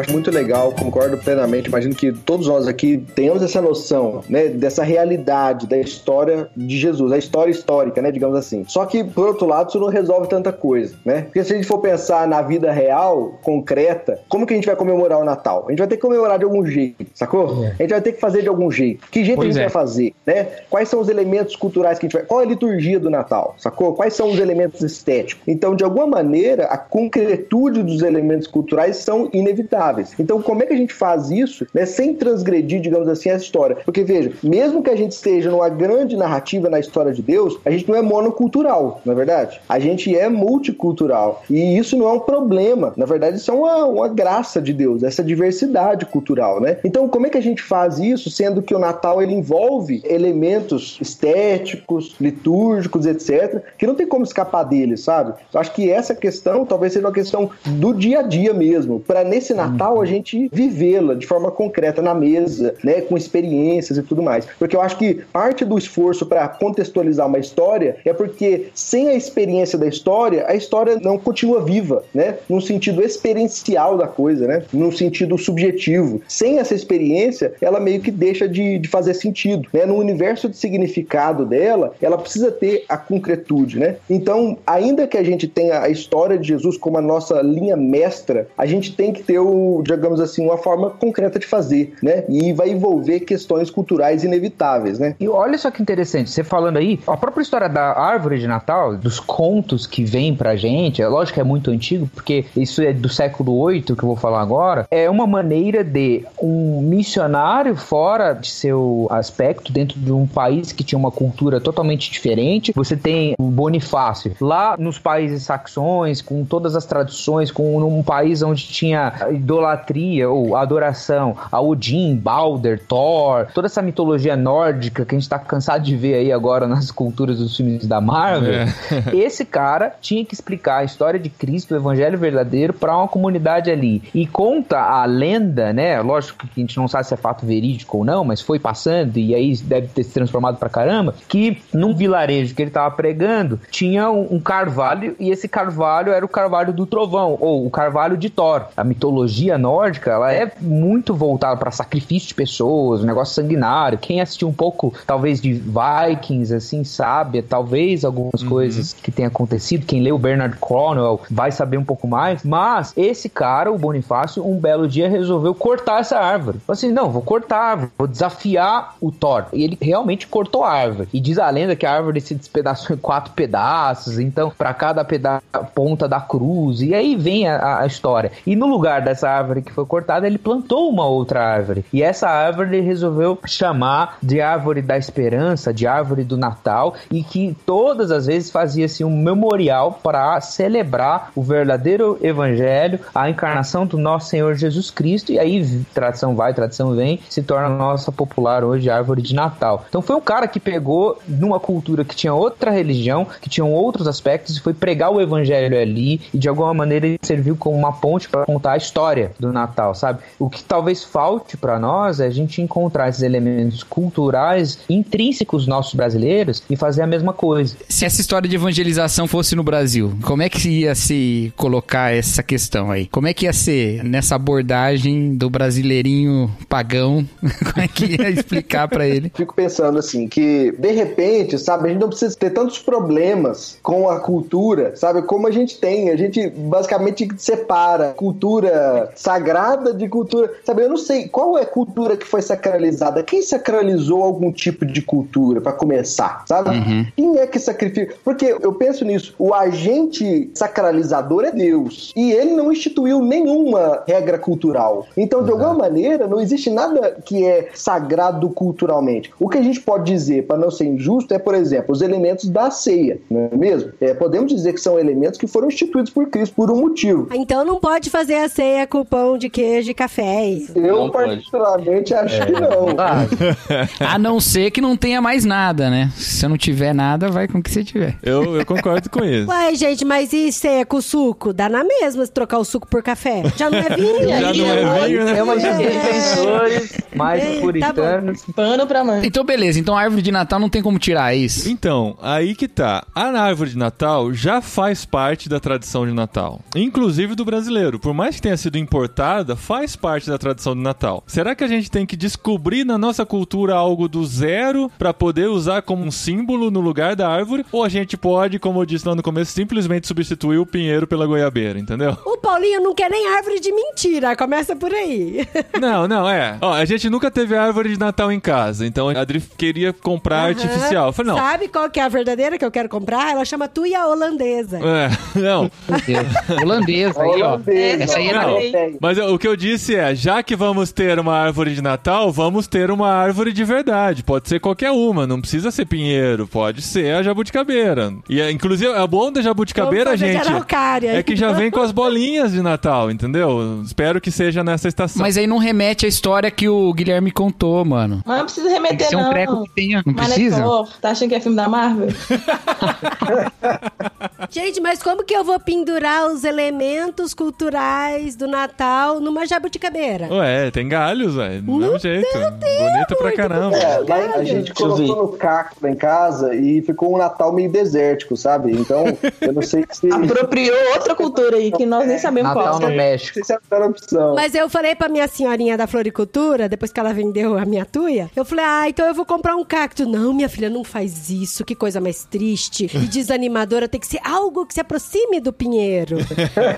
Speaker 6: Acho muito legal, concordo plenamente. Imagino que todos nós aqui tenhamos essa noção, né, dessa realidade da história de Jesus, a história histórica, né, digamos assim. Só que, por outro lado, isso não resolve tanta coisa, né? Porque se a gente for pensar na vida real, concreta, como que a gente vai comemorar o Natal? A gente vai ter que comemorar de algum jeito, sacou? A gente vai ter que fazer de algum jeito. Que jeito
Speaker 8: Pois
Speaker 6: a gente
Speaker 8: é.
Speaker 6: vai fazer, né? Quais são os elementos culturais que a gente vai... Qual é a liturgia do Natal, sacou? Quais são os elementos estéticos? Então, de alguma maneira, a concretude dos elementos culturais são inevitáveis. Então, como é que a gente faz isso, né, sem transgredir, digamos assim, essa história? Porque, veja, mesmo que a gente esteja numa grande narrativa na história de Deus, a gente não é monocultural, na é verdade? A gente é multicultural. E isso não é um problema. Na verdade, isso é uma, uma graça de Deus, essa diversidade cultural, né? Então, como é que a gente faz isso, sendo que o Natal ele envolve elementos estéticos, litúrgicos, etc., que não tem como escapar deles, sabe? Eu acho que essa questão talvez seja uma questão do dia a dia mesmo, para nesse Natal a gente vivê-la de forma concreta na mesa, né, com experiências e tudo mais. Porque eu acho que parte do esforço para contextualizar uma história é porque sem a experiência da história, a história não continua viva, né, no sentido experiencial da coisa, né, no sentido subjetivo. Sem essa experiência, ela meio que deixa de, de fazer sentido, né, no universo de significado dela, ela precisa ter a concretude, né. Então, ainda que a gente tenha a história de Jesus como a nossa linha mestra, a gente tem que ter o, digamos assim, uma forma concreta de fazer, né? E vai envolver questões culturais inevitáveis, né?
Speaker 7: E olha só que interessante, você falando aí, a própria história da árvore de Natal, dos contos que vem pra gente, é lógico que é muito antigo, porque isso é do século VIII que eu vou falar agora, é uma maneira de um missionário fora de seu aspecto, dentro de um país que tinha uma cultura totalmente diferente. Você tem o Bonifácio, lá nos países saxões, com todas as tradições, com um país onde tinha idolatria ou adoração a Odin, Balder, Thor, toda essa mitologia nórdica que a gente tá cansado de ver aí agora nas culturas dos filmes da Marvel.
Speaker 2: É.
Speaker 7: Esse cara tinha que explicar a história de Cristo, o evangelho verdadeiro, para uma comunidade ali. E conta a lenda, né? Lógico que a gente não sabe se é fato verídico ou não, mas foi passando e aí deve ter se transformado pra caramba, que num vilarejo que ele tava pregando, tinha um, um carvalho e esse carvalho era o carvalho do trovão, ou o carvalho de Thor. A mitologia nórdica, ela é muito voltada para sacrifício de pessoas, um negócio sanguinário. Quem assistiu um pouco, talvez, de Vikings, assim, sabe, talvez algumas coisas que tenham acontecido. Quem leu Bernard Cornwell vai saber um pouco mais. Mas esse cara, o Bonifácio, um belo dia resolveu cortar essa árvore. Falou assim: não, vou cortar a árvore, vou desafiar o Thor. E ele realmente cortou a árvore. E diz a lenda que a árvore se despedaçou em quatro pedaços, então, para cada peda ponta da cruz. E aí vem a, a história. E no lugar dessa árvore que foi cortada, ele plantou uma outra árvore. E essa árvore ele resolveu chamar de árvore da esperança, de árvore do Natal, e que todas as vezes fazia-se um memorial para celebrar o verdadeiro evangelho, a encarnação do nosso Senhor Jesus Cristo. E aí, tradição vai, tradição vem, se torna nossa popular hoje árvore de Natal. Então foi um cara que pegou numa cultura que tinha outra religião, que tinham outros aspectos, e foi pregar o evangelho ali, e de alguma maneira ele serviu como uma ponte para contar a história história do Natal, sabe? O que talvez falte para nós é a gente encontrar esses elementos culturais intrínsecos nossos brasileiros e fazer a mesma coisa.
Speaker 8: Se essa história de evangelização fosse no Brasil, como é que ia se colocar essa questão aí? Como é que ia ser nessa abordagem do brasileirinho pagão? Como é que ia explicar pra ele?
Speaker 6: Fico pensando assim, que de repente, sabe, a gente não precisa ter tantos problemas com a cultura, sabe, como a gente tem. A gente basicamente separa cultura sagrada de cultura. Sabe, eu não sei qual é a cultura que foi sacralizada. Quem sacralizou algum tipo de cultura, pra começar, sabe? Quem é que sacrifica? Porque eu penso nisso, o agente sacralizador é Deus. E ele não instituiu nenhuma regra cultural. Então, de alguma maneira, não existe nada que é sagrado culturalmente. O que a gente pode dizer, para não ser injusto, é, por exemplo, os elementos da ceia, não é mesmo? É, podemos dizer que são elementos que foram instituídos por Cristo por um motivo.
Speaker 3: Então não pode fazer a ceia com pão de queijo e café. é.
Speaker 6: Eu,
Speaker 5: Não pode.
Speaker 6: particularmente, acho que não.
Speaker 8: A não ser que não tenha mais nada, né? Se não tiver nada, vai com o que você tiver.
Speaker 2: Eu, eu concordo com isso.
Speaker 3: Ué, gente, mas e ceia com suco? Dá na mesma se trocar o suco por café. Já não é vinho?
Speaker 2: Já não é vinho, né?
Speaker 7: É uma de defensores mais
Speaker 3: tá
Speaker 7: puritanos.
Speaker 4: Pano pra mãe.
Speaker 8: Então, beleza. Então a árvore de Natal não tem como tirar é isso.
Speaker 2: Então, aí que tá. A árvore de Natal já faz parte da tradição de Natal. Inclusive do brasileiro. Por mais que tenha sido importada, faz parte da tradição de Natal. Será que a gente tem que descobrir na nossa cultura algo do zero pra poder usar como um símbolo no lugar da árvore? Ou a gente pode, como eu disse lá no começo, simplesmente substituir o pinheiro pela goiabeira, entendeu?
Speaker 3: O Paulinho não quer nem árvore de mentira. Começa por aí.
Speaker 2: Não, não, é. Ó, a gente nunca teve árvore de Natal em casa, então a Adri queria comprar artificial. Eu falei, não.
Speaker 3: Sabe qual que é a verdadeira que eu quero comprar? Ela chama tuia holandesa.
Speaker 2: É, não.
Speaker 8: Holandesa aí, ó.
Speaker 6: Holandesa.
Speaker 8: Essa aí é
Speaker 2: Não.
Speaker 6: Tem.
Speaker 2: Mas o que eu disse é, já que vamos ter uma árvore de Natal, vamos ter uma árvore de verdade. Pode ser qualquer uma, não precisa ser pinheiro, pode ser a jabuticabeira. E é, inclusive, a bom da jabuticabeira, gente,
Speaker 3: araucária.
Speaker 2: é que já vem com as bolinhas de Natal, entendeu? Espero que seja nessa estação.
Speaker 8: Mas aí não remete à história que o Guilherme contou, mano.
Speaker 4: Mas não precisa
Speaker 8: Tem que
Speaker 4: remeter,
Speaker 8: ser um
Speaker 4: não.
Speaker 8: treco que tenha. Não
Speaker 4: Mas
Speaker 8: precisa?
Speaker 4: é. Tá achando que é filme da Marvel?
Speaker 3: Gente, mas como que eu vou pendurar os elementos culturais do Natal numa jabuticabeira?
Speaker 2: Ué, tem galhos, velho. Do mesmo jeito. Bonito pra caramba.
Speaker 6: É, lá a gente colocou no cacto lá em casa e ficou um Natal meio desértico, sabe? Então, eu não sei se. não
Speaker 4: Apropriou outra cultura aí, que nós nem sabemos
Speaker 7: Natal
Speaker 4: qual.
Speaker 7: no México.
Speaker 6: sei se é a melhor opção.
Speaker 3: Mas eu falei pra minha senhorinha da floricultura, depois que ela vendeu a minha tuia, eu falei, ah, então eu vou comprar um cacto. Não, minha filha, não faz isso, que coisa mais triste e desanimadora. Tem que ser algo que se aproxime do pinheiro.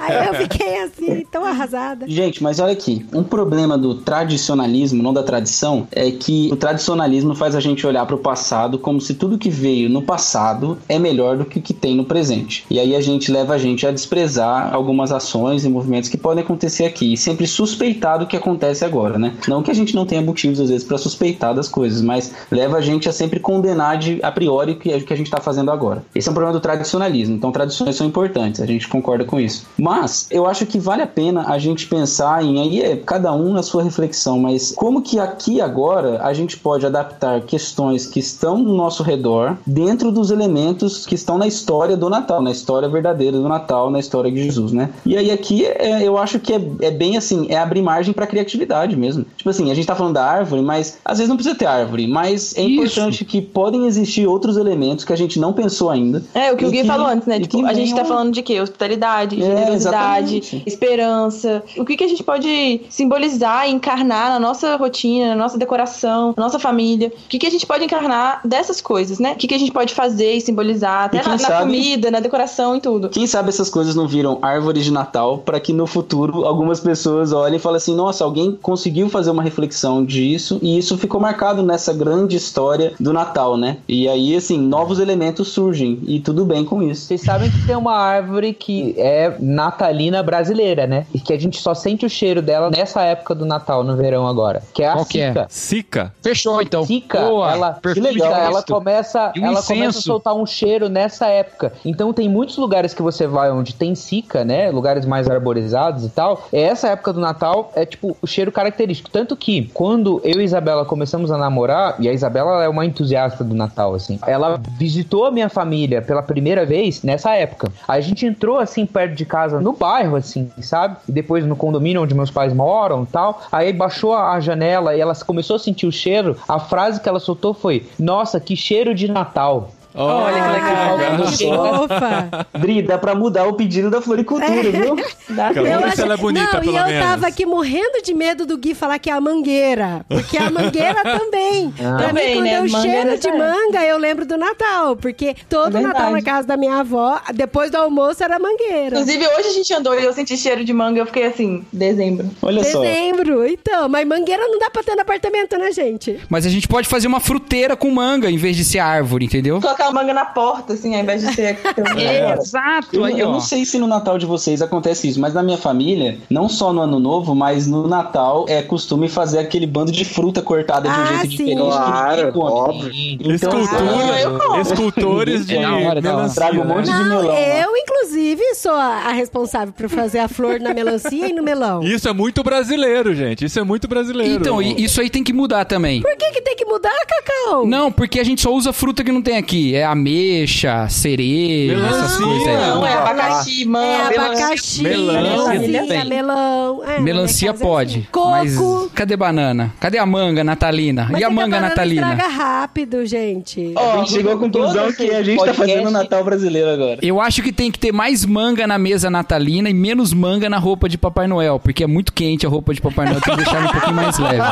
Speaker 3: Aí eu fiquei assim, tão arrasada.
Speaker 5: Gente, mas olha aqui, um problema do tradicionalismo, não da tradição, é que o tradicionalismo faz a gente olhar para o passado como se tudo que veio no passado é melhor do que o que tem no presente. E aí a gente leva a gente a desprezar algumas ações e movimentos que podem acontecer aqui e sempre suspeitar do que acontece agora, né? Não que a gente não tenha motivos às vezes para suspeitar das coisas, mas leva a gente a sempre condenar de a priori o que, o que a gente está fazendo agora. Esse é um problema do tradicionalismo. Então tradições são importantes, a gente concorda com isso. Mas eu acho que vale a pena a gente pensar em aí é cada um na sua reflexão, mas como que aqui agora a gente pode adaptar questões que estão no nosso redor dentro dos elementos que estão na história do Natal, na história verdadeira do Natal, na história de Jesus, né? E aí aqui é, eu acho que é, é bem assim, é abrir margem para criatividade mesmo. Tipo assim, a gente tá falando da árvore, mas às vezes não precisa ter árvore, mas é
Speaker 8: Isso.
Speaker 5: importante que podem existir outros elementos que a gente não pensou ainda.
Speaker 4: É, o que o Gui
Speaker 5: que-
Speaker 4: falou antes, né? Tipo, a gente tá falando de quê? Hospitalidade,
Speaker 5: É,
Speaker 4: generosidade,
Speaker 5: exatamente.
Speaker 4: esperança. O que, que a gente pode simbolizar e encarnar na nossa rotina, na nossa decoração, na nossa família? O que, que a gente pode encarnar dessas coisas, né? O que, que a gente pode fazer e simbolizar, até
Speaker 5: E
Speaker 4: na, na
Speaker 5: sabe-
Speaker 4: comida, na decoração e tudo.
Speaker 5: Quem sabe essas coisas não viram árvores de Natal para que no futuro algumas pessoas olhem e falem assim: nossa, alguém conseguiu fazer uma reflexão disso e isso ficou marcado nessa grande história do Natal, né? E aí, assim, novos elementos surgem e tudo bem com isso.
Speaker 7: Vocês sabem que tem uma árvore que é natalina brasileira, né? E que a gente só sente o cheiro dela nessa época do Natal, no verão agora. Que é a
Speaker 8: Qual que é?
Speaker 2: Sica.
Speaker 8: Fechou, então.
Speaker 7: Cica,
Speaker 8: Boa,
Speaker 7: ela, Cica,
Speaker 8: de
Speaker 7: ela começa,
Speaker 8: um
Speaker 7: ela começa a
Speaker 8: incenso.
Speaker 7: soltar um cheiro nessa época. Então tem muitos lugares que você vai onde tem cica, né? Lugares mais arborizados e tal. É Essa época do Natal é tipo o cheiro característico. Tanto que quando eu e Isabela começamos a namorar, e a Isabela ela é uma entusiasta do Natal, assim. Ela visitou a minha família pela primeira vez nessa época. A gente entrou assim perto de casa, no bairro, assim, sabe? E depois depois no condomínio onde meus pais moram tal. Aí baixou a janela e ela começou a sentir o cheiro. A frase que ela soltou foi: Nossa, que cheiro de Natal.
Speaker 8: Olha que legal.
Speaker 3: Que fofa.
Speaker 5: Dri, dá pra mudar o pedido da floricultura, viu?
Speaker 4: Dá.
Speaker 3: Eu
Speaker 2: se ela é bonita,
Speaker 3: não,
Speaker 2: pelo
Speaker 3: e eu
Speaker 2: menos.
Speaker 3: tava aqui morrendo de medo do Gui falar que é a mangueira. Porque a mangueira também. Pra
Speaker 4: Também,
Speaker 3: mim, quando
Speaker 4: né?
Speaker 3: eu cheiro de manga, eu lembro do Natal. Porque todo
Speaker 4: É
Speaker 3: Natal na casa da minha avó, depois do almoço, era mangueira.
Speaker 4: Inclusive, hoje a gente andou e eu senti cheiro de manga. Eu fiquei assim, dezembro.
Speaker 5: Olha só.
Speaker 3: Dezembro. Então, mas mangueira não dá pra ter no apartamento, né, gente?
Speaker 8: Mas a gente pode fazer uma fruteira com manga em vez de ser árvore, entendeu?
Speaker 4: Colocar a manga na porta, assim, ao invés de ser.
Speaker 8: Exato.
Speaker 5: Eu,
Speaker 8: aí,
Speaker 5: eu não sei se no Natal de vocês acontece isso, mas na minha família, não só no Ano Novo, mas no Natal é costume fazer aquele bando de fruta cortada de um
Speaker 3: Ah,
Speaker 5: jeito
Speaker 3: sim.
Speaker 5: diferente. que
Speaker 6: Claro, óbvio.
Speaker 5: Então,
Speaker 4: Ah, eu.
Speaker 2: Escultores de
Speaker 8: hora.
Speaker 2: melancia.
Speaker 5: Traga um monte
Speaker 2: né?
Speaker 5: de
Speaker 3: Não,
Speaker 5: melão. lá.
Speaker 3: eu, inclusive, sou a, a responsável por fazer a flor na melancia e no melão.
Speaker 2: Isso é muito brasileiro, gente. Isso é muito brasileiro.
Speaker 8: Então, e- isso aí tem que mudar também.
Speaker 3: Por que, que tem que mudar, Cacau?
Speaker 8: Não, porque a gente só usa fruta que não tem aqui. É ameixa, cereja, essas
Speaker 2: Melancia.
Speaker 8: coisas aí.
Speaker 4: Não, é abacaxi,
Speaker 3: É
Speaker 4: manga,
Speaker 3: abacaxi,
Speaker 2: Melancia
Speaker 3: melancia, melão. É,
Speaker 8: Melancia
Speaker 3: é
Speaker 8: pode.
Speaker 3: assim. Coco.
Speaker 8: Mas cadê banana? Cadê a manga natalina?
Speaker 3: Mas
Speaker 8: e
Speaker 3: é
Speaker 8: a manga
Speaker 3: banana
Speaker 8: natalina?
Speaker 3: estraga rápido, gente.
Speaker 5: A gente chegou à conclusão que a gente tá
Speaker 7: podcast-
Speaker 5: fazendo o Natal brasileiro agora.
Speaker 8: Eu acho que tem que ter mais manga na mesa natalina e menos manga na roupa de Papai Noel, porque é muito quente a roupa de Papai Noel, tem que deixar um pouquinho mais leve.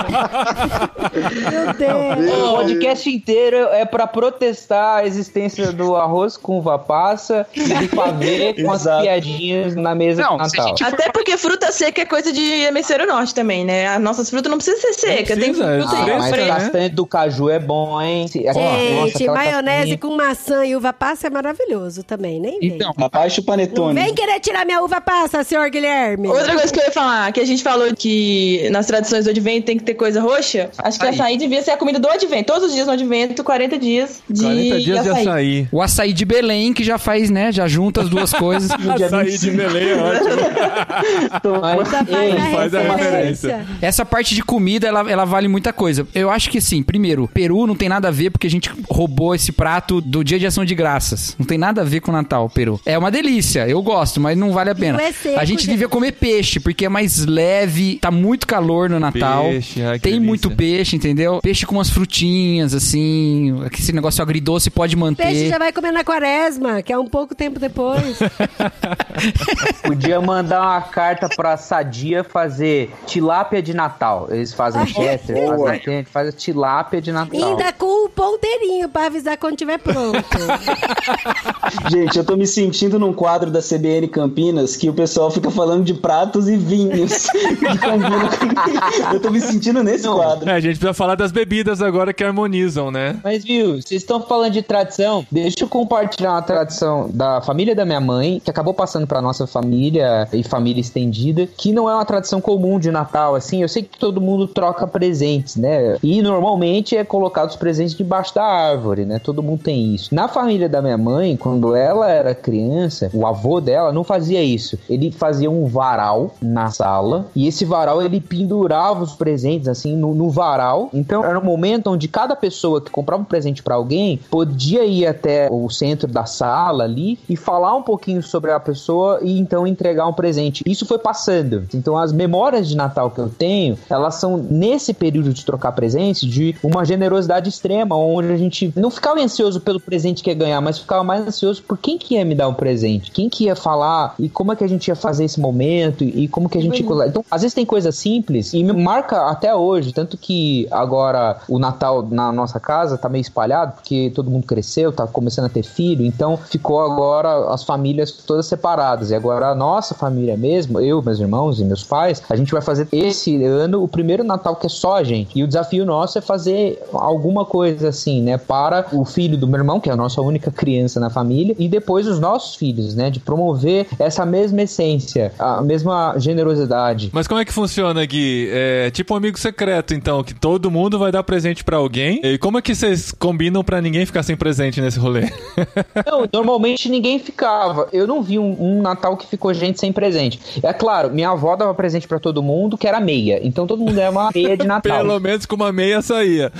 Speaker 3: Meu Deus.
Speaker 7: O podcast inteiro é pra protestar a existência do arroz com uva passa e do pavê com as piadinhas na mesa
Speaker 8: Não,
Speaker 7: Natal.
Speaker 8: gente-
Speaker 4: Até porque fruta seca é coisa de hemisfério norte também, né? As nossas frutas não precisam ser secas. Tem fruta
Speaker 7: Ah,
Speaker 2: fresca,
Speaker 7: mas
Speaker 2: né?
Speaker 7: do caju é bom, hein? Nossa,
Speaker 3: Gente,
Speaker 7: aquela
Speaker 3: maionese com maçã e uva passa é maravilhoso também, nem vem.
Speaker 8: Então,
Speaker 5: o
Speaker 3: Não
Speaker 5: panetone.
Speaker 3: vem querer tirar minha uva passa, senhor Guilherme.
Speaker 4: Outra coisa que eu ia falar, que a gente falou que nas tradições do advento tem que ter coisa roxa. Acho que açaí devia ser a comida do advento. Todos os dias no advento, 40 dias de
Speaker 2: 40 dias de açaí.
Speaker 8: o açaí de Belém, que já faz, né? Já junta as duas coisas.
Speaker 2: Açaí de Belém é ótimo.
Speaker 3: Faz
Speaker 7: ei,
Speaker 3: a
Speaker 2: faz a
Speaker 3: referência.
Speaker 8: Essa parte de comida, ela, ela vale muita coisa. Eu acho que assim, primeiro, Peru não tem nada a ver porque a gente roubou esse prato do Dia de Ação de Graças. Não tem nada a ver com o Natal, Peru. É uma delícia, eu gosto, mas não vale a pena.
Speaker 3: É seco,
Speaker 8: a gente
Speaker 3: gente.
Speaker 8: devia comer peixe, porque é mais leve, tá muito calor no Natal.
Speaker 2: Peixe, ai, que
Speaker 8: tem
Speaker 2: delícia.
Speaker 8: muito peixe, entendeu? Peixe com umas frutinhas, assim. Esse negócio agridoce pode manter.
Speaker 3: Peixe já vai comer na quaresma, que é um pouco tempo depois.
Speaker 7: Podia mandar uma carta pra Sadia fazer tilápia de Natal. Eles fazem cheddar,
Speaker 6: Boa.
Speaker 7: fazem gente, faz tilápia de Natal.
Speaker 3: Ainda com o ponteirinho pra avisar quando tiver pronto.
Speaker 5: Gente, eu tô me sentindo num quadro da CBN Campinas que o pessoal fica falando de pratos e vinhos. eu tô me sentindo nesse quadro.
Speaker 2: É, a gente precisa falar das bebidas agora que harmonizam, né?
Speaker 7: Mas viu, vocês estão falando de tradição? Deixa eu compartilhar uma tradição da família da minha mãe, que acabou passando pra nossa família e família estendida, que não é uma tradição comum de Natal, assim. Eu sei que todo mundo troca presentes, né? E normalmente é colocado os presentes debaixo da árvore, né? Todo mundo tem isso. Na família da minha mãe, quando ela era criança, o avô dela não fazia isso. Ele fazia um varal na sala e esse varal ele pendurava os presentes assim no, no varal. Então era um momento onde cada pessoa que comprava um presente pra alguém podia ir até o centro da sala ali e falar um pouquinho sobre a pessoa e então entregar um presente. Isso foi passando. Então as memórias de Natal que eu tenho, elas são nesse período de trocar presentes de uma generosidade extrema, onde a gente não ficava ansioso pelo presente que ia ganhar, mas ficava mais ansioso por quem que ia me dar um presente, quem que ia falar e como é que a gente ia fazer esse momento e como que a gente ia... Então, às vezes tem coisa simples e me marca até hoje, tanto que agora o Natal na nossa casa tá meio espalhado, porque todo mundo cresceu, tá começando a ter filho, então ficou agora as famílias todas separadas. E agora a nossa família mesmo, eu, meus irmãos e meus pais, a gente vai fazer esse ano o primeiro Natal que é só a gente. E o desafio nosso é fazer alguma coisa assim, né, para o filho do meu irmão, que é a nossa única criança na família, e depois os nossos filhos, né, de promover essa mesma essência, a mesma generosidade.
Speaker 2: Mas como é que funciona, Gui? É tipo um amigo secreto, então, que todo mundo vai dar presente pra alguém? E como é que vocês combinam pra ninguém ficar sem presente nesse rolê?
Speaker 7: Não, normalmente ninguém ficava. Eu não vi um, um Natal que ficou gente sem presente. É claro, minha avó dava presente pra todo mundo, que era meia. Então todo mundo era uma meia de Natal.
Speaker 2: Pelo menos com uma meia saía.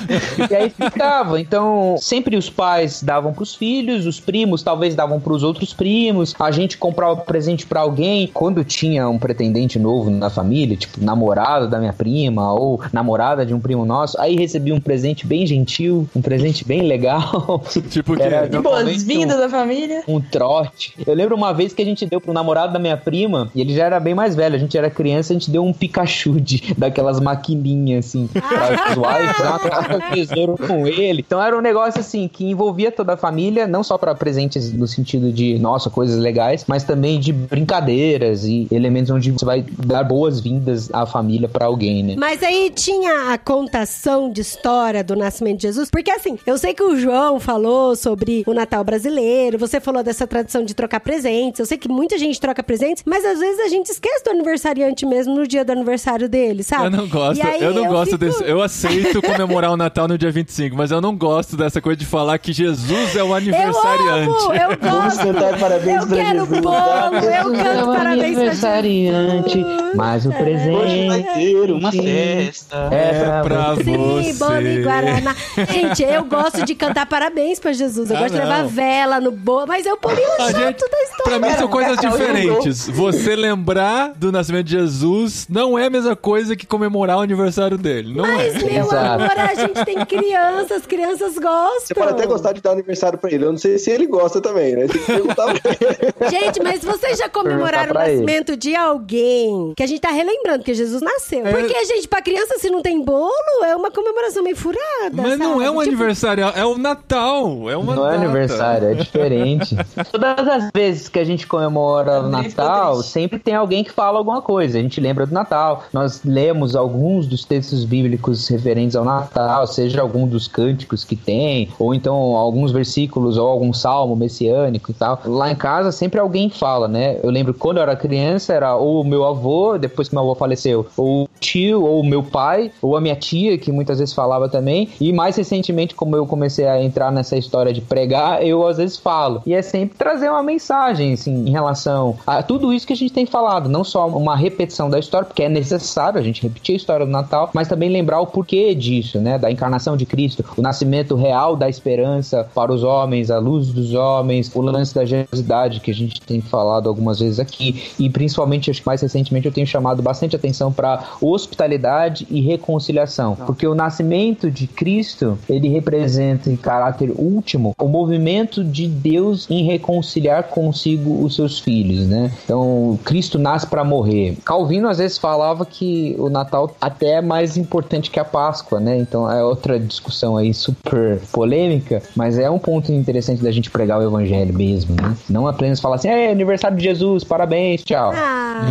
Speaker 7: E aí ficava. Então, sempre os pais davam pros filhos, os primos talvez davam pros outros primos. A gente comprava presente pra alguém. Quando tinha um pretendente novo na família, tipo namorado da minha prima ou namorada de um primo nosso, aí recebia um presente bem gentil, um presente bem legal.
Speaker 2: tipo que
Speaker 7: Era
Speaker 4: boas-vindas da família.
Speaker 7: um trote. Eu lembro uma vez que a gente deu pro namorado da minha prima, e ele já era bem mais velho, a gente era criança, a gente deu um Pikachu de, daquelas maquininhas, assim, pra zoar e o tesouro com ele. Então era um negócio, assim, que envolvia toda a família, não só pra presentes no sentido de, nossa, coisas legais, mas também de brincadeiras e elementos onde você vai dar boas-vindas à família pra alguém, né?
Speaker 3: Mas aí tinha a contação de história do nascimento de Jesus, porque assim, eu sei que o João falou sobre o Natal brasileiro, você falou dessa tradição de trocar presentes, eu sei que muita gente troca presentes, mas às vezes a gente esquece do aniversariante mesmo no dia do aniversário dele, sabe?
Speaker 2: Eu não gosto,
Speaker 3: aí
Speaker 2: eu não gosto
Speaker 3: fico-
Speaker 2: desse. Eu aceito comemorar o Natal no dia 25, mas eu não gosto dessa coisa de falar que Jesus é o
Speaker 3: Eu
Speaker 2: aniversariante.
Speaker 3: amo, eu
Speaker 5: Vamos
Speaker 3: gosto.
Speaker 5: cantar parabéns
Speaker 3: Eu quero
Speaker 5: Jesus.
Speaker 3: bolo, eu canto parabéns pra
Speaker 7: aniversariante,
Speaker 3: Jesus.
Speaker 7: mas o presente
Speaker 5: Hoje vai ter uma festa.
Speaker 7: é pra,
Speaker 2: pra
Speaker 7: você.
Speaker 3: Sim, bolo e
Speaker 2: você.
Speaker 3: Guaraná. Gente, eu gosto de cantar parabéns pra Jesus. Eu
Speaker 2: Ah,
Speaker 3: gosto de levar
Speaker 2: não.
Speaker 3: vela no bolo, mas é o bolinho
Speaker 2: A
Speaker 3: chato
Speaker 2: gente,
Speaker 3: da história.
Speaker 2: pra mim são coisas diferentes. Você lembrar do nascimento de Jesus não é a mesma coisa que comemorar o aniversário dele. Não
Speaker 3: Mas,
Speaker 2: é.
Speaker 3: meu
Speaker 7: Exato.
Speaker 3: amor, a gente tem crianças, crianças gostam.
Speaker 6: Você pode até gostar de dar aniversário pra ele. Eu não sei se ele gosta também, né? Tem que perguntar pra ele.
Speaker 3: Gente, mas vocês já comemoraram o
Speaker 7: pra ele.
Speaker 3: nascimento de alguém que a gente tá relembrando que Jesus nasceu.
Speaker 2: É.
Speaker 3: Porque, gente, pra criança, se não tem bolo, é uma comemoração meio furada.
Speaker 2: Mas não
Speaker 3: sabe?
Speaker 2: é um
Speaker 3: Tipo,
Speaker 2: aniversário, é o Natal. É uma
Speaker 7: Não é
Speaker 2: data.
Speaker 7: aniversário, é diferente. Todas as vezes que a gente comemora o
Speaker 4: ficou
Speaker 7: Natal, sempre tem alguém que fala alguma coisa. A gente lembra do Natal. Nós lemos alguns dos textos bíblicos referentes ao Natal, seja algum dos cânticos que tem, ou então alguns versículos ou algum salmo messiânico e tal. Lá em casa sempre alguém fala, né? Eu lembro que quando eu era criança, era ou o meu avô, depois que meu avô faleceu, ou o tio, ou o meu pai, ou a minha tia, que muitas vezes falava também. E mais recentemente, como eu comecei a entrar nessa história de pregar, eu às vezes falo. E é sempre trazer uma mensagem, assim, em relação a tudo isso que a gente tem falado. Não só uma repetição da história, porque é necessário a gente repetir a história do Natal, mas também lembrar o porquê disso, né? Da encarnação de Cristo, o nascimento real da esperança para os homens, a luz dos homens, o lance da generosidade que a gente tem falado algumas vezes aqui. E principalmente, acho que mais recentemente, eu tenho chamado bastante atenção para hospitalidade e reconciliação. Porque o nascimento de Cristo, ele representa em caráter último o movimento de Deus em reconciliar consigo os seus filhos, né? Então, Cristo nasce para morrer. Calvino às vezes falava que o Natal até é mais importante que a Páscoa, né? Então é outra discussão aí super polêmica, mas é um ponto interessante da gente pregar o evangelho mesmo, né? Não apenas falar assim, é aniversário de Jesus, parabéns, tchau.
Speaker 3: Ah,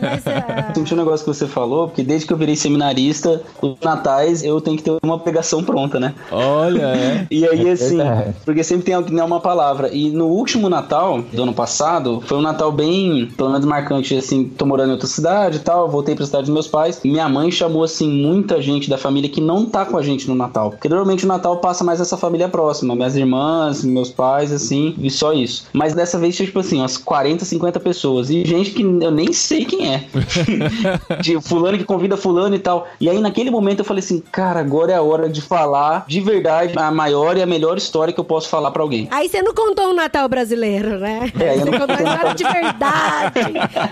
Speaker 3: mas é...
Speaker 5: Senti um negócio que você falou, porque desde que eu virei seminarista, os natais eu tenho que ter uma pregação pronta, né?
Speaker 2: Olha, é.
Speaker 5: E aí,
Speaker 7: É
Speaker 5: assim,
Speaker 7: verdade.
Speaker 5: porque sempre tem alguém que não é uma palavra. E no último Natal do ano passado, foi um Natal bem, pelo menos marcante, assim, tô morando em outra cidade e tal, voltei pra cidade dos meus pais. Minha mãe chamou, assim, muita gente da família que não tá com a gente no Natal. Porque normalmente o Natal passa mais essa família próxima, minhas irmãs, meus pais, assim, e só isso. Mas dessa vez tinha, tipo assim, umas 40, 50 pessoas. E gente que eu nem sei quem é. de fulano que convida fulano e tal. E aí, naquele momento, eu falei assim, cara, agora é a hora de falar de verdade a maior e a melhor história que eu posso falar pra alguém.
Speaker 3: Aí você não contou o Natal brasileiro, né?
Speaker 5: É, eu
Speaker 3: você
Speaker 5: não
Speaker 3: contou a história de verdade.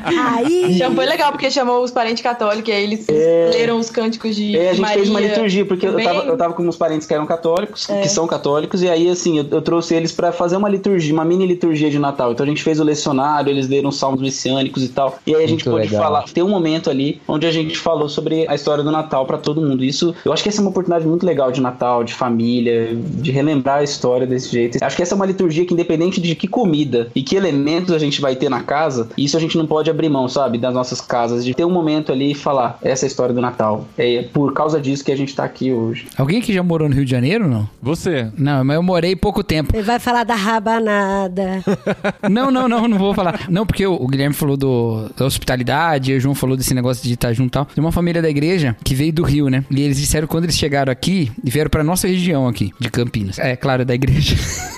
Speaker 3: Aí.
Speaker 4: Já foi legal, porque chamou os parentes católicos, aí eles
Speaker 5: É.
Speaker 4: leram os cânticos de
Speaker 5: É, a gente
Speaker 4: Maria
Speaker 5: fez uma liturgia, porque eu tava, eu tava com meus parentes que eram católicos,
Speaker 4: É.
Speaker 5: que são católicos, e aí, assim, eu, eu trouxe eles pra fazer uma liturgia, uma mini liturgia de Natal. Então a gente fez o lecionário, eles leram os salmos messiânicos e tal. E aí a gente
Speaker 7: Muito
Speaker 5: pôde
Speaker 7: legal.
Speaker 5: falar, ter um momento ali onde a gente falou sobre a história do Natal pra todo mundo. Isso, eu acho que essa é uma oportunidade muito legal de Natal, de família, de relembrar a história desse jeito. Acho que essa é uma liturgia que, independente de que comida e que elementos a gente vai ter na casa, isso a gente não pode abrir mão, sabe, das nossas casas, de ter um momento ali e falar, essa é a história do Natal. É por causa disso que a gente tá aqui hoje.
Speaker 8: Alguém que já morou no Rio de Janeiro, não?
Speaker 2: Você.
Speaker 8: Não, mas eu morei pouco tempo.
Speaker 3: Ele vai falar da rabanada.
Speaker 8: Não, não, não, não vou falar. Não, porque o, Guilherme falou do da hospitalidade, o João falou desse negócio de estar junto e tal. Tem uma família da igreja que veio do Rio, né? E eles disseram que quando eles chegaram aqui, e vieram pra nossa região aqui, de Campinas. É, claro, da igreja.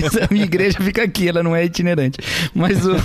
Speaker 8: Mas a minha igreja fica aqui, ela não é itinerante. Mas o-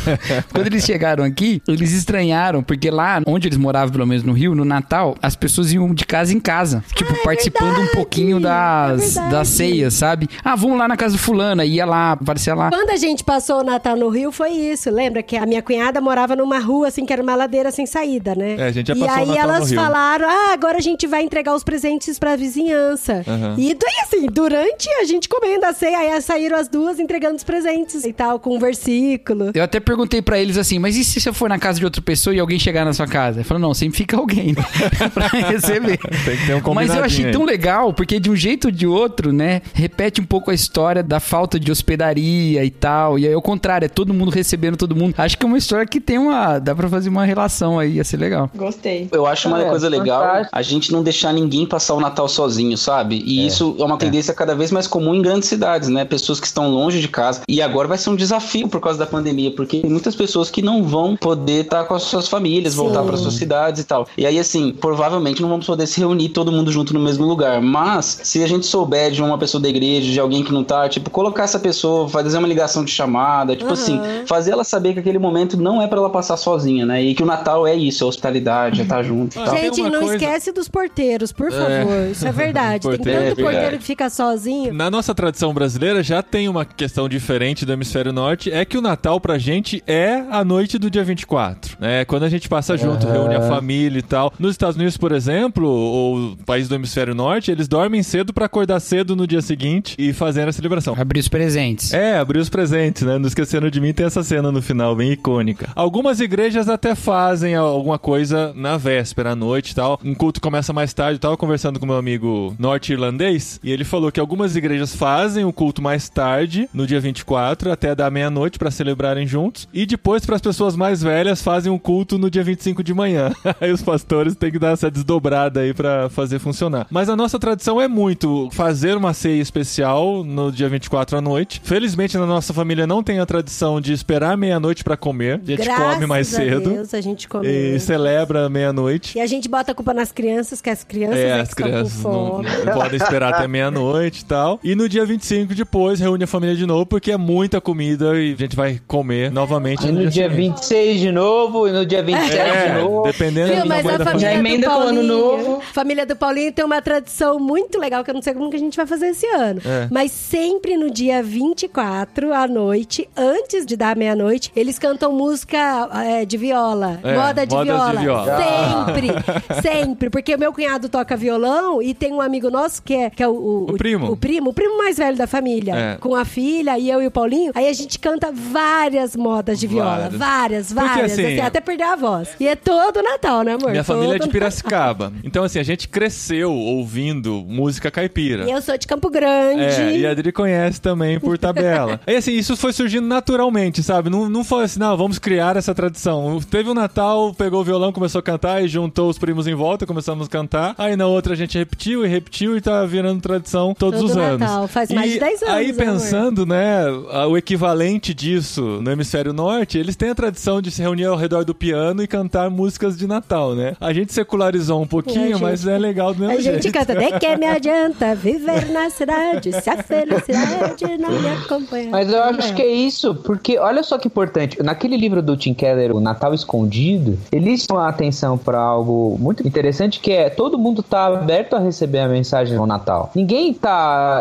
Speaker 8: quando eles chegaram aqui, eles estranharam, porque lá onde eles moravam, pelo menos no Rio, no Natal, as pessoas iam de casa em casa. Tipo, participando um
Speaker 3: verdade,
Speaker 8: pouquinho das,
Speaker 3: é
Speaker 8: das ceias, sabe? Ah, vamos lá na casa do fulana, ia lá, aparecia lá.
Speaker 3: Quando a gente passou o Natal no Rio, foi isso. Lembra que a minha cunhada morava numa rua, assim, que era uma ladeira sem saída, né?
Speaker 2: É, a gente já
Speaker 3: E
Speaker 2: passou o
Speaker 3: aí
Speaker 2: Natal no
Speaker 3: elas
Speaker 2: Rio.
Speaker 3: falaram, ah, agora a gente vai entregar os presentes pra vizinhança.
Speaker 2: Aham.
Speaker 3: E daí, assim, durante a gente comendo a ceia, aí saíram as duas entregando os presentes e tal, com um versículo.
Speaker 8: Eu até perguntei pra eles assim, mas e se você for na casa de outra pessoa e alguém chegar na sua casa? Falou, não, sempre fica alguém né? pra receber.
Speaker 2: Tem que ter um
Speaker 8: Mas eu achei tão legal, porque de um jeito ou de outro, né, repete um pouco a história da falta de hospedaria e tal. E aí, ao contrário, é todo mundo recebendo todo mundo. Acho que é uma história que tem uma. dá pra fazer uma relação aí, ia ser legal.
Speaker 4: Gostei.
Speaker 5: Eu acho uma
Speaker 7: É,
Speaker 5: coisa legal
Speaker 7: fantástico.
Speaker 5: a gente não deixar ninguém passar o Natal sozinho, sabe? E isso é uma tendência cada vez mais comum em grandes cidades, né? Pessoas que estão longe de casa. E agora vai ser um desafio por causa da pandemia, porque tem muitas pessoas que não vão poder estar com as suas famílias, voltar para suas cidades e tal. E aí, assim, provavelmente não vamos poder se reunir todo mundo junto no mesmo lugar. Mas, se a gente souber de uma pessoa da igreja, de alguém que não tá, tipo, colocar essa pessoa, fazer uma ligação de chamada, tipo assim, fazer ela saber que aquele momento não é para ela passar sozinha, né? E que o Natal é isso, é hospitalidade, é estar junto e
Speaker 2: Ah,
Speaker 5: tal.
Speaker 2: tem
Speaker 3: Gente, não
Speaker 2: coisa-
Speaker 3: esquece dos porteiros, por favor. Isso é verdade. Tem
Speaker 2: Porteiro,
Speaker 3: tanto
Speaker 5: é verdade.
Speaker 3: porteiro que fica sozinho.
Speaker 2: Na nossa tradição brasileira já tem uma questão diferente do hemisfério norte, é que o Natal pra gente é a noite do dia 24, né? Quando a gente passa junto, reúne a família e tal. Nos Estados Unidos, por exemplo, ou país do hemisfério norte, eles dormem cedo pra acordar cedo no dia seguinte e fazer a celebração.
Speaker 8: Abrir os presentes.
Speaker 2: É, abrir os presentes, né? Não esquecendo de mim, tem essa cena no final, bem icônica. Algumas igrejas até fazem alguma coisa na véspera, à noite e tal. Um culto começa mais tarde. Eu tava conversando com meu amigo norte-irlandês e ele falou que algumas igrejas fazem o culto mais tarde, no dia 24, até da meia-noite, pra celebrarem juntos. E depois, para as pessoas mais velhas, fazem um culto no dia 25 de manhã. aí os pastores têm que dar essa desdobrada aí pra fazer funcionar. Mas a nossa tradição é muito fazer uma ceia especial no dia 24 à noite. Felizmente, na nossa família não tem a tradição de esperar meia-noite pra comer. A gente
Speaker 3: Graças
Speaker 2: come mais
Speaker 3: a
Speaker 2: cedo.
Speaker 3: Deus, a gente come.
Speaker 2: E
Speaker 3: antes.
Speaker 2: celebra meia-noite.
Speaker 3: E a gente bota a culpa nas crianças, que as crianças
Speaker 2: É,
Speaker 3: é,
Speaker 2: as crianças
Speaker 3: com
Speaker 2: não,
Speaker 3: fome.
Speaker 2: não podem esperar até meia-noite e tal. E no dia 25 depois reúne a família de novo, porque é muita comida e a gente vai comer novamente
Speaker 7: E no dia
Speaker 2: seguinte.
Speaker 7: 26 de novo, e no dia 27
Speaker 2: É,
Speaker 7: de novo.
Speaker 2: dependendo
Speaker 3: Viu,
Speaker 2: do
Speaker 3: mas a
Speaker 2: da
Speaker 3: família
Speaker 4: Já emenda com o ano
Speaker 3: Paulinho,
Speaker 4: novo.
Speaker 3: família do Paulinho tem uma tradição muito legal que eu não sei como que a gente vai fazer esse ano.
Speaker 2: É.
Speaker 3: Mas sempre no dia 24 à noite, antes de dar meia-noite, eles cantam música é, de viola,
Speaker 2: É,
Speaker 3: moda de
Speaker 2: modas de
Speaker 3: viola.
Speaker 2: viola.
Speaker 3: Sempre, sempre, porque o meu cunhado toca violão e tem um amigo nosso que é, que é o, o,
Speaker 2: O primo.
Speaker 3: O primo, o primo mais velho da família,
Speaker 2: É.
Speaker 3: com a filha e eu e o Paulinho. Aí a gente canta várias modas de viola,
Speaker 2: Várias.
Speaker 3: várias, várias,
Speaker 2: assim,
Speaker 3: assim, até perder a voz. E é todo Natal, né, amor?
Speaker 2: Minha família é
Speaker 3: Todo
Speaker 2: de Piracicaba. Então, assim, a gente cresceu ouvindo música caipira.
Speaker 3: E eu sou de Campo Grande.
Speaker 2: É, e a Adri conhece também por tabela. e assim, isso foi surgindo naturalmente, sabe? Não, não foi assim, não, vamos criar essa tradição. Teve um Natal, pegou o violão, começou a cantar e juntou os primos em volta, começamos a cantar. Aí na outra a gente repetiu e repetiu e tá virando tradição todos
Speaker 3: Todo
Speaker 2: os anos.
Speaker 3: Natal, faz mais
Speaker 2: E
Speaker 3: de 10 anos,
Speaker 2: Aí
Speaker 3: né, amor?
Speaker 2: pensando, né, a- o equivalente disso no hemisfério norte, eles têm a tradição de se reunir ao redor do piano e cantar músicas de Natal, né? A gente secularizou um pouquinho,
Speaker 3: A gente-
Speaker 2: mas é legal do mesmo
Speaker 3: A gente
Speaker 2: jeito.
Speaker 3: canta, de que me adianta viver na cidade se a felicidade não me acompanha.
Speaker 7: Mas eu acho que é isso, porque olha só que importante. Naquele livro do Tim Keller, O Natal Escondido, eles chamam a atenção para algo muito interessante que é todo mundo tá aberto a receber a mensagem no Natal. Ninguém tá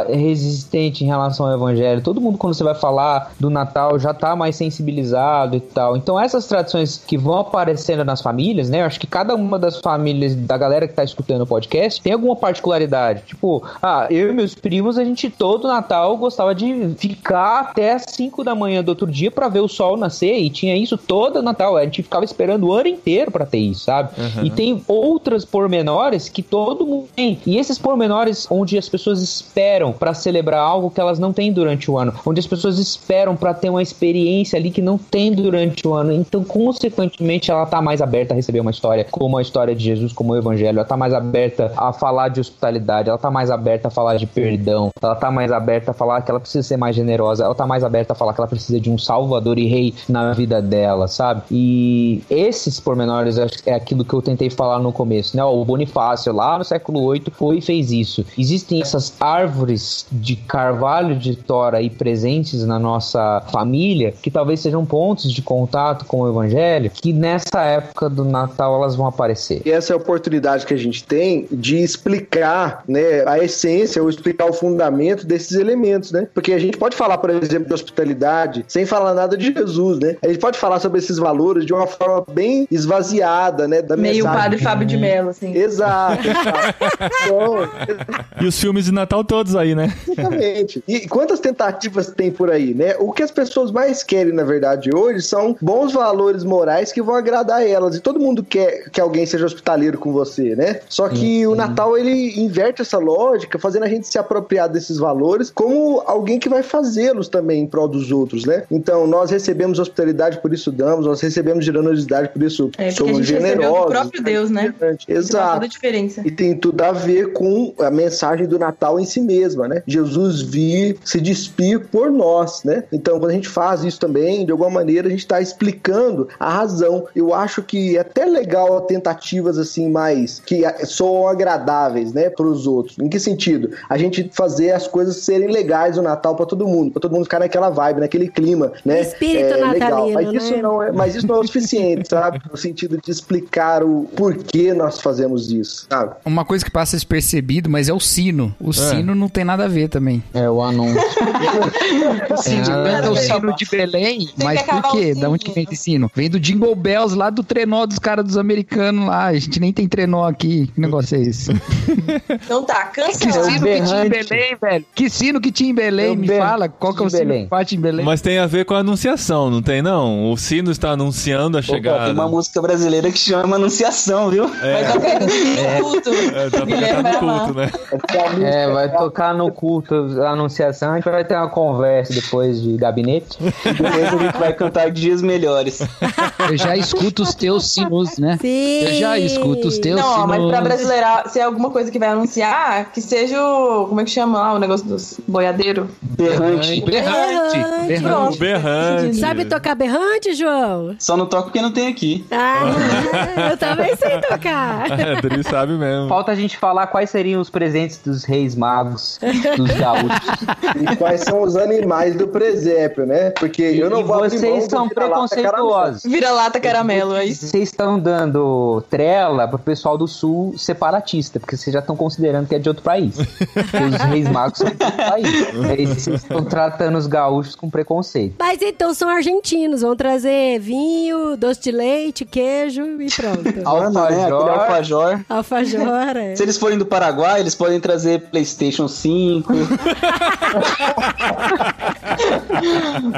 Speaker 7: resistente em relação ao evangelho. Todo mundo quando você vai falar do Natal já tá mais sensibilizado e tal. Então essas tradições que vão aparecendo nas famílias, né? Eu acho que cada uma das famílias da galera que tá escutando o podcast tem alguma particularidade. Tipo, ah, eu e meus primos, a gente todo Natal gostava de ficar até as 5 da manhã do outro dia pra ver o sol nascer e tinha isso todo Natal. A gente ficava esperando o ano inteiro pra ter isso, sabe? E tem outras pormenores que todo mundo tem. E esses pormenores onde as pessoas esperam pra celebrar algo que elas não têm durante o ano, onde as pessoas esperam pra ter uma experiência ali que não tem durante o ano. Então, consequentemente, ela tá mais aberta a receber uma história como a história de Jesus, como o evangelho. Ela tá mais aberta a falar de hospitalidade, ela tá mais aberta a falar de perdão, ela tá mais aberta a falar que ela precisa ser mais generosa, ela tá mais aberta a falar que ela precisa de um salvador e rei na vida dela. sabe? E esses pormenores é aquilo que eu tentei falar no começo, né? O Bonifácio lá no século VIII foi e fez isso. Existem essas árvores de carvalho de tora aí presentes na nossa família, que talvez sejam pontos de contato com o evangelho, que nessa época do Natal elas vão aparecer.
Speaker 6: E essa é a oportunidade que a gente tem de explicar né, a essência ou explicar o fundamento desses elementos, né? Porque a gente pode falar, por exemplo, de hospitalidade sem falar nada de Jesus, né? A gente pode falar sobre esses valores de uma forma bem esvaziada, né? Da
Speaker 4: Meio
Speaker 6: mensagem.
Speaker 4: padre Fábio de Mello, assim.
Speaker 6: Exato, exato. Então,
Speaker 2: E os filmes de Natal todos aí, né?
Speaker 6: Exatamente. E quantas tentativas tem por aí, né? O que as pessoas mais querem, na verdade, hoje são bons valores morais que vão agradar elas. E todo mundo quer que alguém seja hospitaleiro com você, né? Só que o Natal, ele inverte essa lógica, fazendo a gente se apropriar desses valores como alguém que vai fazê-los também em prol dos outros, né? Então, nós recebemos hospitalidade, por isso damos. Nós recebemos generosidade, por isso
Speaker 4: É,
Speaker 6: somos
Speaker 4: gente recebeu do
Speaker 6: generosos.
Speaker 4: próprio Deus, né?
Speaker 6: Exato.
Speaker 4: a diferença.
Speaker 6: E tem tudo a ver com a mensagem do Natal em si mesma, né? Jesus vir se despir por nós, né? Então, quando a gente faz isso também, de alguma maneira, a gente está explicando a razão. Eu acho que é até legal tentativas assim mais que soam agradáveis, né, para os outros. Em que sentido? A gente fazer as coisas serem legais no Natal para todo mundo, para todo mundo ficar naquela vibe, naquele clima, né?
Speaker 3: Espírito
Speaker 6: legal.
Speaker 3: natalino,
Speaker 6: Mas isso
Speaker 3: né?
Speaker 6: não é, mas isso não é o suficiente, sabe? No sentido de explicar o porquê nós fazemos isso, sabe?
Speaker 8: Uma coisa que passa despercebido, mas é o sino. O sino não tem nada a ver também.
Speaker 7: É o anúncio.
Speaker 8: Sim, canta o sino de Belém, mas
Speaker 4: que
Speaker 8: por quê?
Speaker 4: o
Speaker 8: Da onde que vem esse sino? Vem do Jingle Bells lá do trenó dos caras dos americanos lá. A gente nem tem trenó aqui. Que negócio é esse?
Speaker 4: Então tá,
Speaker 8: Que
Speaker 4: cancelado.
Speaker 8: sino que tinha em. Belém, velho? Que sino que tinha em Belém?
Speaker 7: É o
Speaker 8: Me
Speaker 7: berrante
Speaker 8: fala, qual que é o
Speaker 7: de
Speaker 8: sino
Speaker 7: Belém.
Speaker 8: que bate em Belém?
Speaker 2: Mas tem a ver com a anunciação, não tem não? O sino está anunciando a
Speaker 5: Opa,
Speaker 2: chegada.
Speaker 5: tem uma música brasileira que chama Anunciação, viu?
Speaker 4: Vai tocar no culto.
Speaker 2: É, tá pra
Speaker 4: Guilherme
Speaker 2: cantar
Speaker 4: vai
Speaker 2: no
Speaker 4: amar.
Speaker 2: culto, né?
Speaker 7: É, vai tocar no culto a anunciação, a gente vai ter uma conversa depois de gabinete.
Speaker 5: Depois a gente vai cantar dias melhores.
Speaker 8: Eu já escuto os teus sinos, né?
Speaker 3: Sim.
Speaker 8: Eu já escuto os teus
Speaker 4: Não,
Speaker 8: sinos.
Speaker 4: mas pra brasileirar, se é alguma coisa que vai anunciar, que seja o. Como é que chama lá o negócio dos boiadeiro?
Speaker 5: Berrante.
Speaker 8: Berrante.
Speaker 3: Berrante.
Speaker 8: Berrante.
Speaker 2: Berrante.
Speaker 3: Sabe tocar berrante, João?
Speaker 5: Só não toco porque não tem aqui.
Speaker 3: Ah, eu também sei tocar.
Speaker 2: É, Dri sabe mesmo.
Speaker 7: Falta a gente falar quais seriam os presentes dos reis magos, dos gaúchos.
Speaker 6: E quais são os animais do presépio, né? Porque eu não
Speaker 7: e
Speaker 6: vou abrir mão
Speaker 7: vocês são
Speaker 6: vira-lata
Speaker 7: preconceituosos.
Speaker 4: Vira-lata caramelo, é isso?
Speaker 7: Vocês estão dando trela pro pessoal do sul separatista, porque vocês já estão considerando que é de outro país. Os reis magos são de outro país. Aí vocês estão tratando os gaúchos com preconceito.
Speaker 3: Mas então são argentinos, vão trazer vinho, doce de leite, queijo e pronto.
Speaker 5: Mano, né?
Speaker 7: Alfajor.
Speaker 5: alfajor.
Speaker 3: Alfajor, é.
Speaker 5: Se eles forem do Paraguai, eles podem trazer PlayStation 5,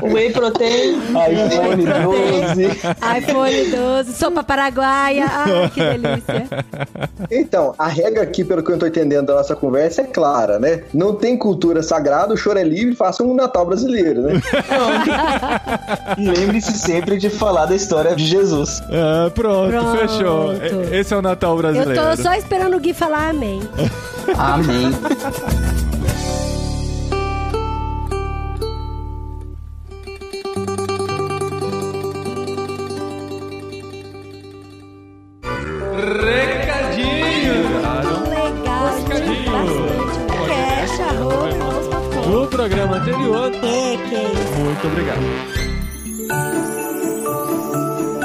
Speaker 4: Whey protein.
Speaker 5: iPhone 12.
Speaker 3: iPhone 12, sopa paraguaia. Ai, que delícia.
Speaker 6: Então, a regra aqui, pelo que eu tô entendendo da nossa conversa, é clara, né? Não tem cultura sagrada, o choro é livre, faça um Natal brasileiro, né?
Speaker 5: E lembre-se sempre de falar da história de Jesus.
Speaker 2: Ah, pronto,
Speaker 3: Pronto.
Speaker 2: fechou. Esse é o Natal
Speaker 3: Eu
Speaker 2: brasileiro.
Speaker 3: tô só esperando o Gui falar amém.
Speaker 5: Amém.
Speaker 3: É, que é
Speaker 2: muito obrigado.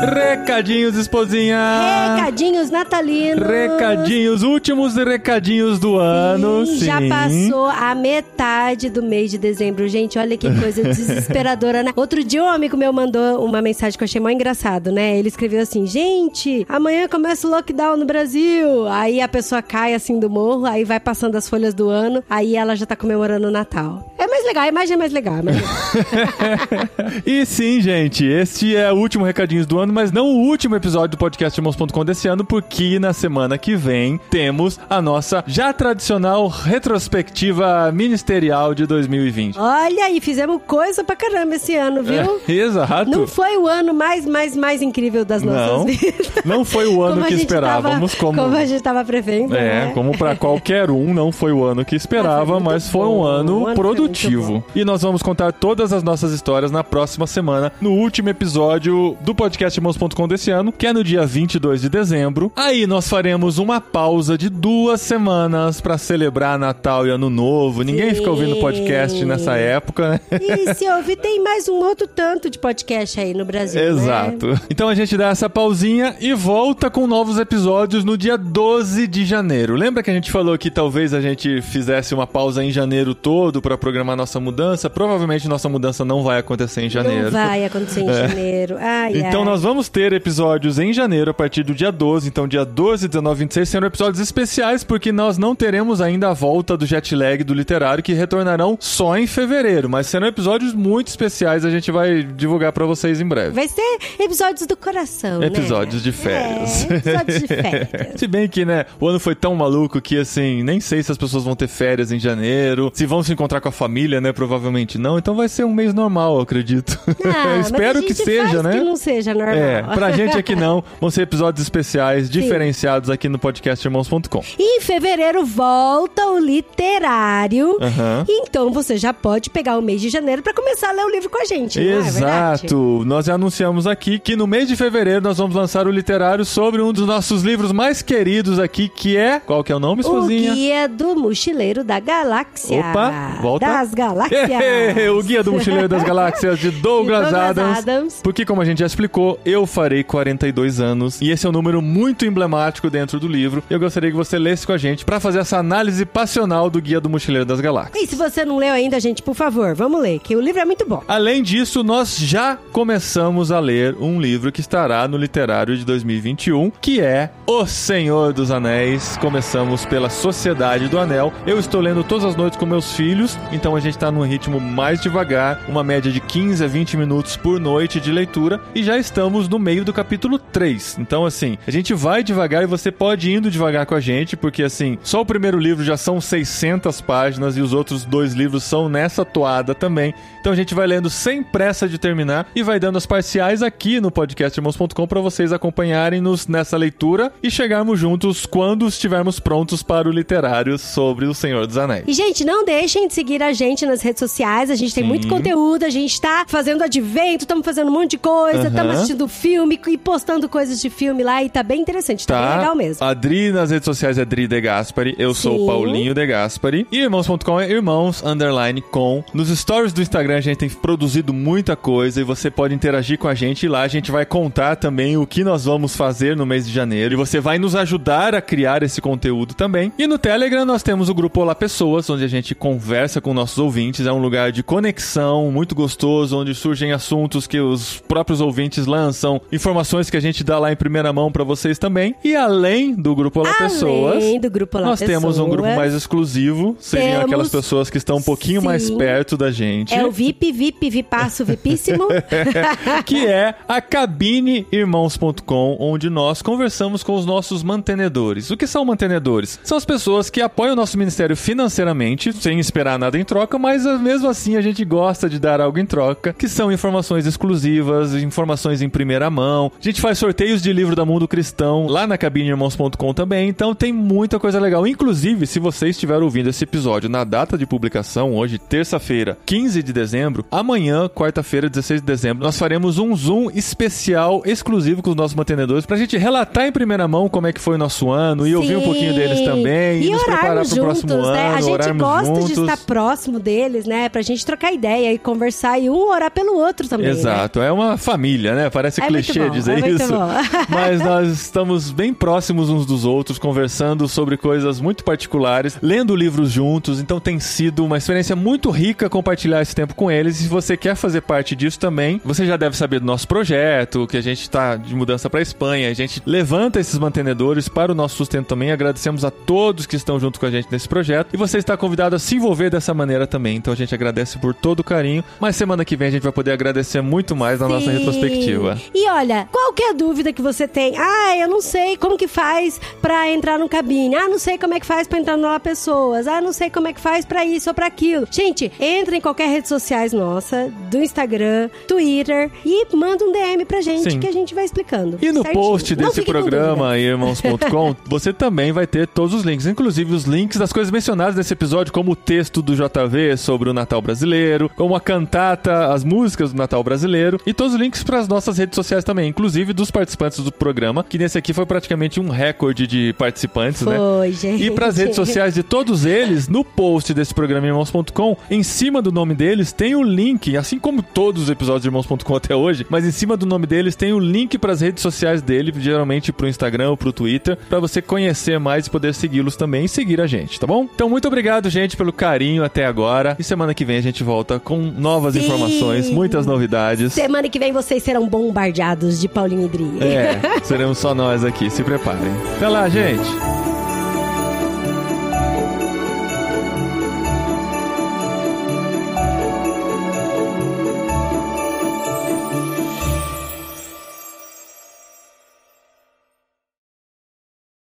Speaker 2: Recadinhos, esposinha!
Speaker 3: Recadinhos natalinos.
Speaker 2: Recadinhos, últimos recadinhos do ano.
Speaker 3: Sim,
Speaker 2: Sim.
Speaker 3: Já passou a metade do mês de dezembro. Gente, olha que coisa desesperadora, né? Outro dia um amigo meu mandou uma mensagem que eu achei mó engraçado, né? Ele escreveu assim: Gente, amanhã começa o lockdown no Brasil. Aí a pessoa cai assim do morro, aí vai passando as folhas do ano, aí ela já tá comemorando o Natal. É mais legal, a imagem é mais legal. Mas...
Speaker 2: E sim, gente, este é o último recadinhos do ano, mas não o último episódio do podcast Irmãos.com desse ano, porque na semana que vem temos a nossa já tradicional retrospectiva ministerial de 2020.
Speaker 3: olha aí, fizemos coisa pra caramba esse ano, viu?
Speaker 2: É, exato.
Speaker 3: Não foi o ano mais, mais, mais incrível das nossas
Speaker 2: Não,
Speaker 3: vidas.
Speaker 2: não foi o ano
Speaker 3: Como
Speaker 2: que esperávamos,
Speaker 3: tava,
Speaker 2: como...
Speaker 3: a gente tava prevendo,
Speaker 2: É,
Speaker 3: né?
Speaker 2: como pra qualquer um, não foi o ano que esperava, mas foi um ano
Speaker 3: um ano
Speaker 2: produtivo. E nós vamos contar todas as nossas histórias na próxima semana, no último episódio do podcast Irmãos.com desse ano, que é no dia 22 de dezembro. Aí nós faremos uma pausa de duas semanas pra celebrar Natal e Ano Novo. Ninguém
Speaker 3: Sim.
Speaker 2: fica ouvindo podcast nessa época, né?
Speaker 3: E se ouvir, tem mais um outro tanto de podcast aí no Brasil. né?
Speaker 2: Exato. Então a gente dá essa pausinha e volta com novos episódios no dia 12 de janeiro. Lembra que a gente falou que talvez a gente fizesse uma pausa em janeiro todo pra programar nossa mudança? Provavelmente nossa mudança não vai acontecer em janeiro.
Speaker 3: Não vai acontecer em janeiro. Ai,
Speaker 2: Então
Speaker 3: ai.
Speaker 2: nós vamos ter episódios em janeiro a partir do dia 12. Então dia 12, 19 e 26 serão episódios especiais porque nós não teremos ainda a volta do jet lag do literário que retornarão só em fevereiro. Mas serão episódios muito especiais. A gente vai divulgar pra vocês em breve.
Speaker 3: Vai ser episódios do coração, né?
Speaker 2: Episódios de férias.
Speaker 3: É, episódios de férias.
Speaker 2: se bem que, né, o ano foi tão maluco que, assim, nem sei se as pessoas vão ter férias em janeiro. Se vão se encontrar com a família, né? Provavelmente não. Então vai ser um mês normal, eu acredito.
Speaker 3: Ah,
Speaker 2: Espero que seja, né?
Speaker 3: que não seja normal.
Speaker 2: É, pra gente aqui não. Vão ser episódios especiais, diferenciados aqui no podcast irmãos.com.
Speaker 3: Em fevereiro volta o literário.
Speaker 2: Aham.
Speaker 3: Então você já pode pegar o mês de janeiro pra começar a ler o livro com a gente, é?
Speaker 2: Exato. Nós já anunciamos aqui que no mês de fevereiro nós vamos lançar o literário sobre um dos nossos livros mais queridos aqui, que é. Qual que é o nome,
Speaker 3: O
Speaker 2: esposinha?
Speaker 3: Guia do Mochileiro da Galáxia.
Speaker 2: Opa, volta.
Speaker 3: Das Galáxias.
Speaker 2: o Guia do Mochileiro das Galáxias de Douglas,
Speaker 3: Douglas
Speaker 2: Adams.
Speaker 3: Adams.
Speaker 2: Porque, como a gente já explicou, eu farei 42 anos. E esse é um número muito emblemático dentro do livro. Eu gostaria que você lesse com a gente pra fazer essa análise passional do Guia do Mochileiro das Galáxias.
Speaker 3: E se você não leu ainda, gente, por favor, vamos ler, que o livro é muito bom.
Speaker 2: Além disso, nós já começamos a ler um livro que estará no literário de 2021, que é O Senhor dos Anéis. Começamos pela Sociedade do Anel. Eu estou lendo todas as noites com meus filhos, então a gente está num ritmo mais devagar, uma média de 15 a 20 minutos por noite de leitura, e já estamos no meio do capítulo 3. Então, assim, a gente vai devagar e você pode ir indo devagar com a gente, porque, assim, só o primeiro livro já são 600 páginas e os outros dois livros são nessa toada também. Então a gente vai lendo sem pressa de terminar e vai dando as parciais aqui no podcastirmãos.com para vocês acompanharem-nos nessa leitura e chegarmos juntos quando estivermos prontos para o literário sobre o Senhor dos Anéis.
Speaker 3: E, gente, não deixem de seguir a gente nas redes sociais. A gente tem
Speaker 2: Sim.
Speaker 3: muito conteúdo, a gente tá fazendo advento, estamos fazendo um monte de coisa, estamos
Speaker 2: Aham.
Speaker 3: assistindo filme e postando coisas de filme lá e tá bem interessante, tá, bem legal mesmo.
Speaker 2: A Dri nas redes sociais é Dri De Gaspari, eu sou
Speaker 3: Sim.
Speaker 2: o Paulinho De Gaspari. E irmãos.com é irmãos underline com. Nos stories do Instagram a gente tem produzido muita coisa e você pode interagir com a gente e lá a gente vai contar também o que nós vamos fazer no mês de janeiro e você vai nos ajudar a criar esse conteúdo também. E no Telegram nós temos o grupo Olá Pessoas, onde a gente conversa com nossos ouvintes, é um lugar de conexão muito gostoso, onde surgem assuntos que os próprios ouvintes lançam, informações que a gente dá lá em primeira mão pra vocês também. E além do grupo Olá Pessoas,
Speaker 3: Além do grupo Olá
Speaker 2: nós temos um grupo
Speaker 3: Pessoas,
Speaker 2: mais exclusivo, seriam
Speaker 3: Temos,
Speaker 2: aquelas pessoas que estão um pouquinho mais
Speaker 3: sim.
Speaker 2: perto da gente.
Speaker 3: É o VIP, VIP, VIPaço, VIPíssimo.
Speaker 2: que é a cabineirmãos.com, onde nós conversamos com os nossos mantenedores. O que são mantenedores? São as pessoas que apoiam o nosso ministério financeiramente, sem esperar nada em troca, mas ah, mesmo assim a gente gosta de dar algo em troca, que são informações exclusivas, informações em primeira mão. A gente faz sorteios de livro da Mundo Cristão lá na cabineirmãos.com também, então tem muita coisa legal. Inclusive, se você estiver ouvindo esse episódio na data de publicação, hoje, terça-feira, 15 de dezembro, amanhã, quarta-feira, 16 de dezembro, nós faremos um Zoom especial exclusivo com os nossos mantenedores pra gente relatar em primeira mão como é que foi o nosso ano e ouvir um
Speaker 3: Sim.
Speaker 2: pouquinho deles também e,
Speaker 3: E
Speaker 2: nos preparar pro
Speaker 3: juntos,
Speaker 2: próximo
Speaker 3: né?
Speaker 2: ano,
Speaker 3: A gente gosta
Speaker 2: juntos.
Speaker 3: de estar próximo deles, né? Pra gente trocar ideia e conversar e um orar pelo outro também. né?
Speaker 2: Exato, é uma família, né? Parece
Speaker 3: É muito
Speaker 2: clichê dizer
Speaker 3: é
Speaker 2: isso. Mas nós estamos bem próximos uns dos outros, conversando sobre coisas muito particulares, lendo livros juntos, então tem sido uma experiência muito rica compartilhar esse tempo com eles. E se você quer fazer parte disso também, você já deve saber do nosso projeto, que a gente está de mudança para Espanha. A gente levanta esses mantenedores para o nosso sustento também. Agradecemos a todos que estão junto com a gente nesse projeto. E você está convidado a se envolver dessa maneira também. Então a gente agradece por todo o carinho. Mas semana que vem a gente vai poder agradecer muito mais na nossa
Speaker 3: Sim.
Speaker 2: retrospectiva.
Speaker 3: E olha, qualquer dúvida que você tem, ah, eu não sei como que faz pra entrar no cabine, ah, não sei como é que faz pra entrar no Lá Pessoas, ah, não sei como é que faz pra isso ou pra aquilo. Gente, entra em qualquer rede sociais nossa, do Instagram, Twitter e manda um DM pra gente
Speaker 2: Sim.
Speaker 3: que a gente vai explicando.
Speaker 2: E no
Speaker 3: certinho.
Speaker 2: post desse programa, irmãos.com, você também vai ter todos os links, inclusive os links das coisas mencionadas nesse episódio, como o texto do JV sobre o Natal brasileiro, como a cantata, as músicas do Natal brasileiro e todos os links para as nossas redes sociais também, inclusive dos participantes do programa, que nesse aqui foi praticamente um recorde de participantes, né?
Speaker 3: Foi, gente.
Speaker 2: E para as redes sociais de todos eles, no post desse programa irmãos.com, em cima do nome deles tem o link, assim como todos os episódios de irmãos.com até hoje, mas em cima do nome deles tem o link para as redes sociais dele, geralmente pro Instagram ou pro Twitter, para você conhecer mais e poder segui-los também e seguir a gente, tá bom? Então muito obrigado, gente, pelo carinho até agora. E semana que vem a gente volta com novas
Speaker 3: Sim.
Speaker 2: informações, muitas novidades.
Speaker 3: Semana que vem vocês serão bombardeados de Paulinho e Dri.
Speaker 2: É, seremos só nós aqui, se preparem. Até lá, gente!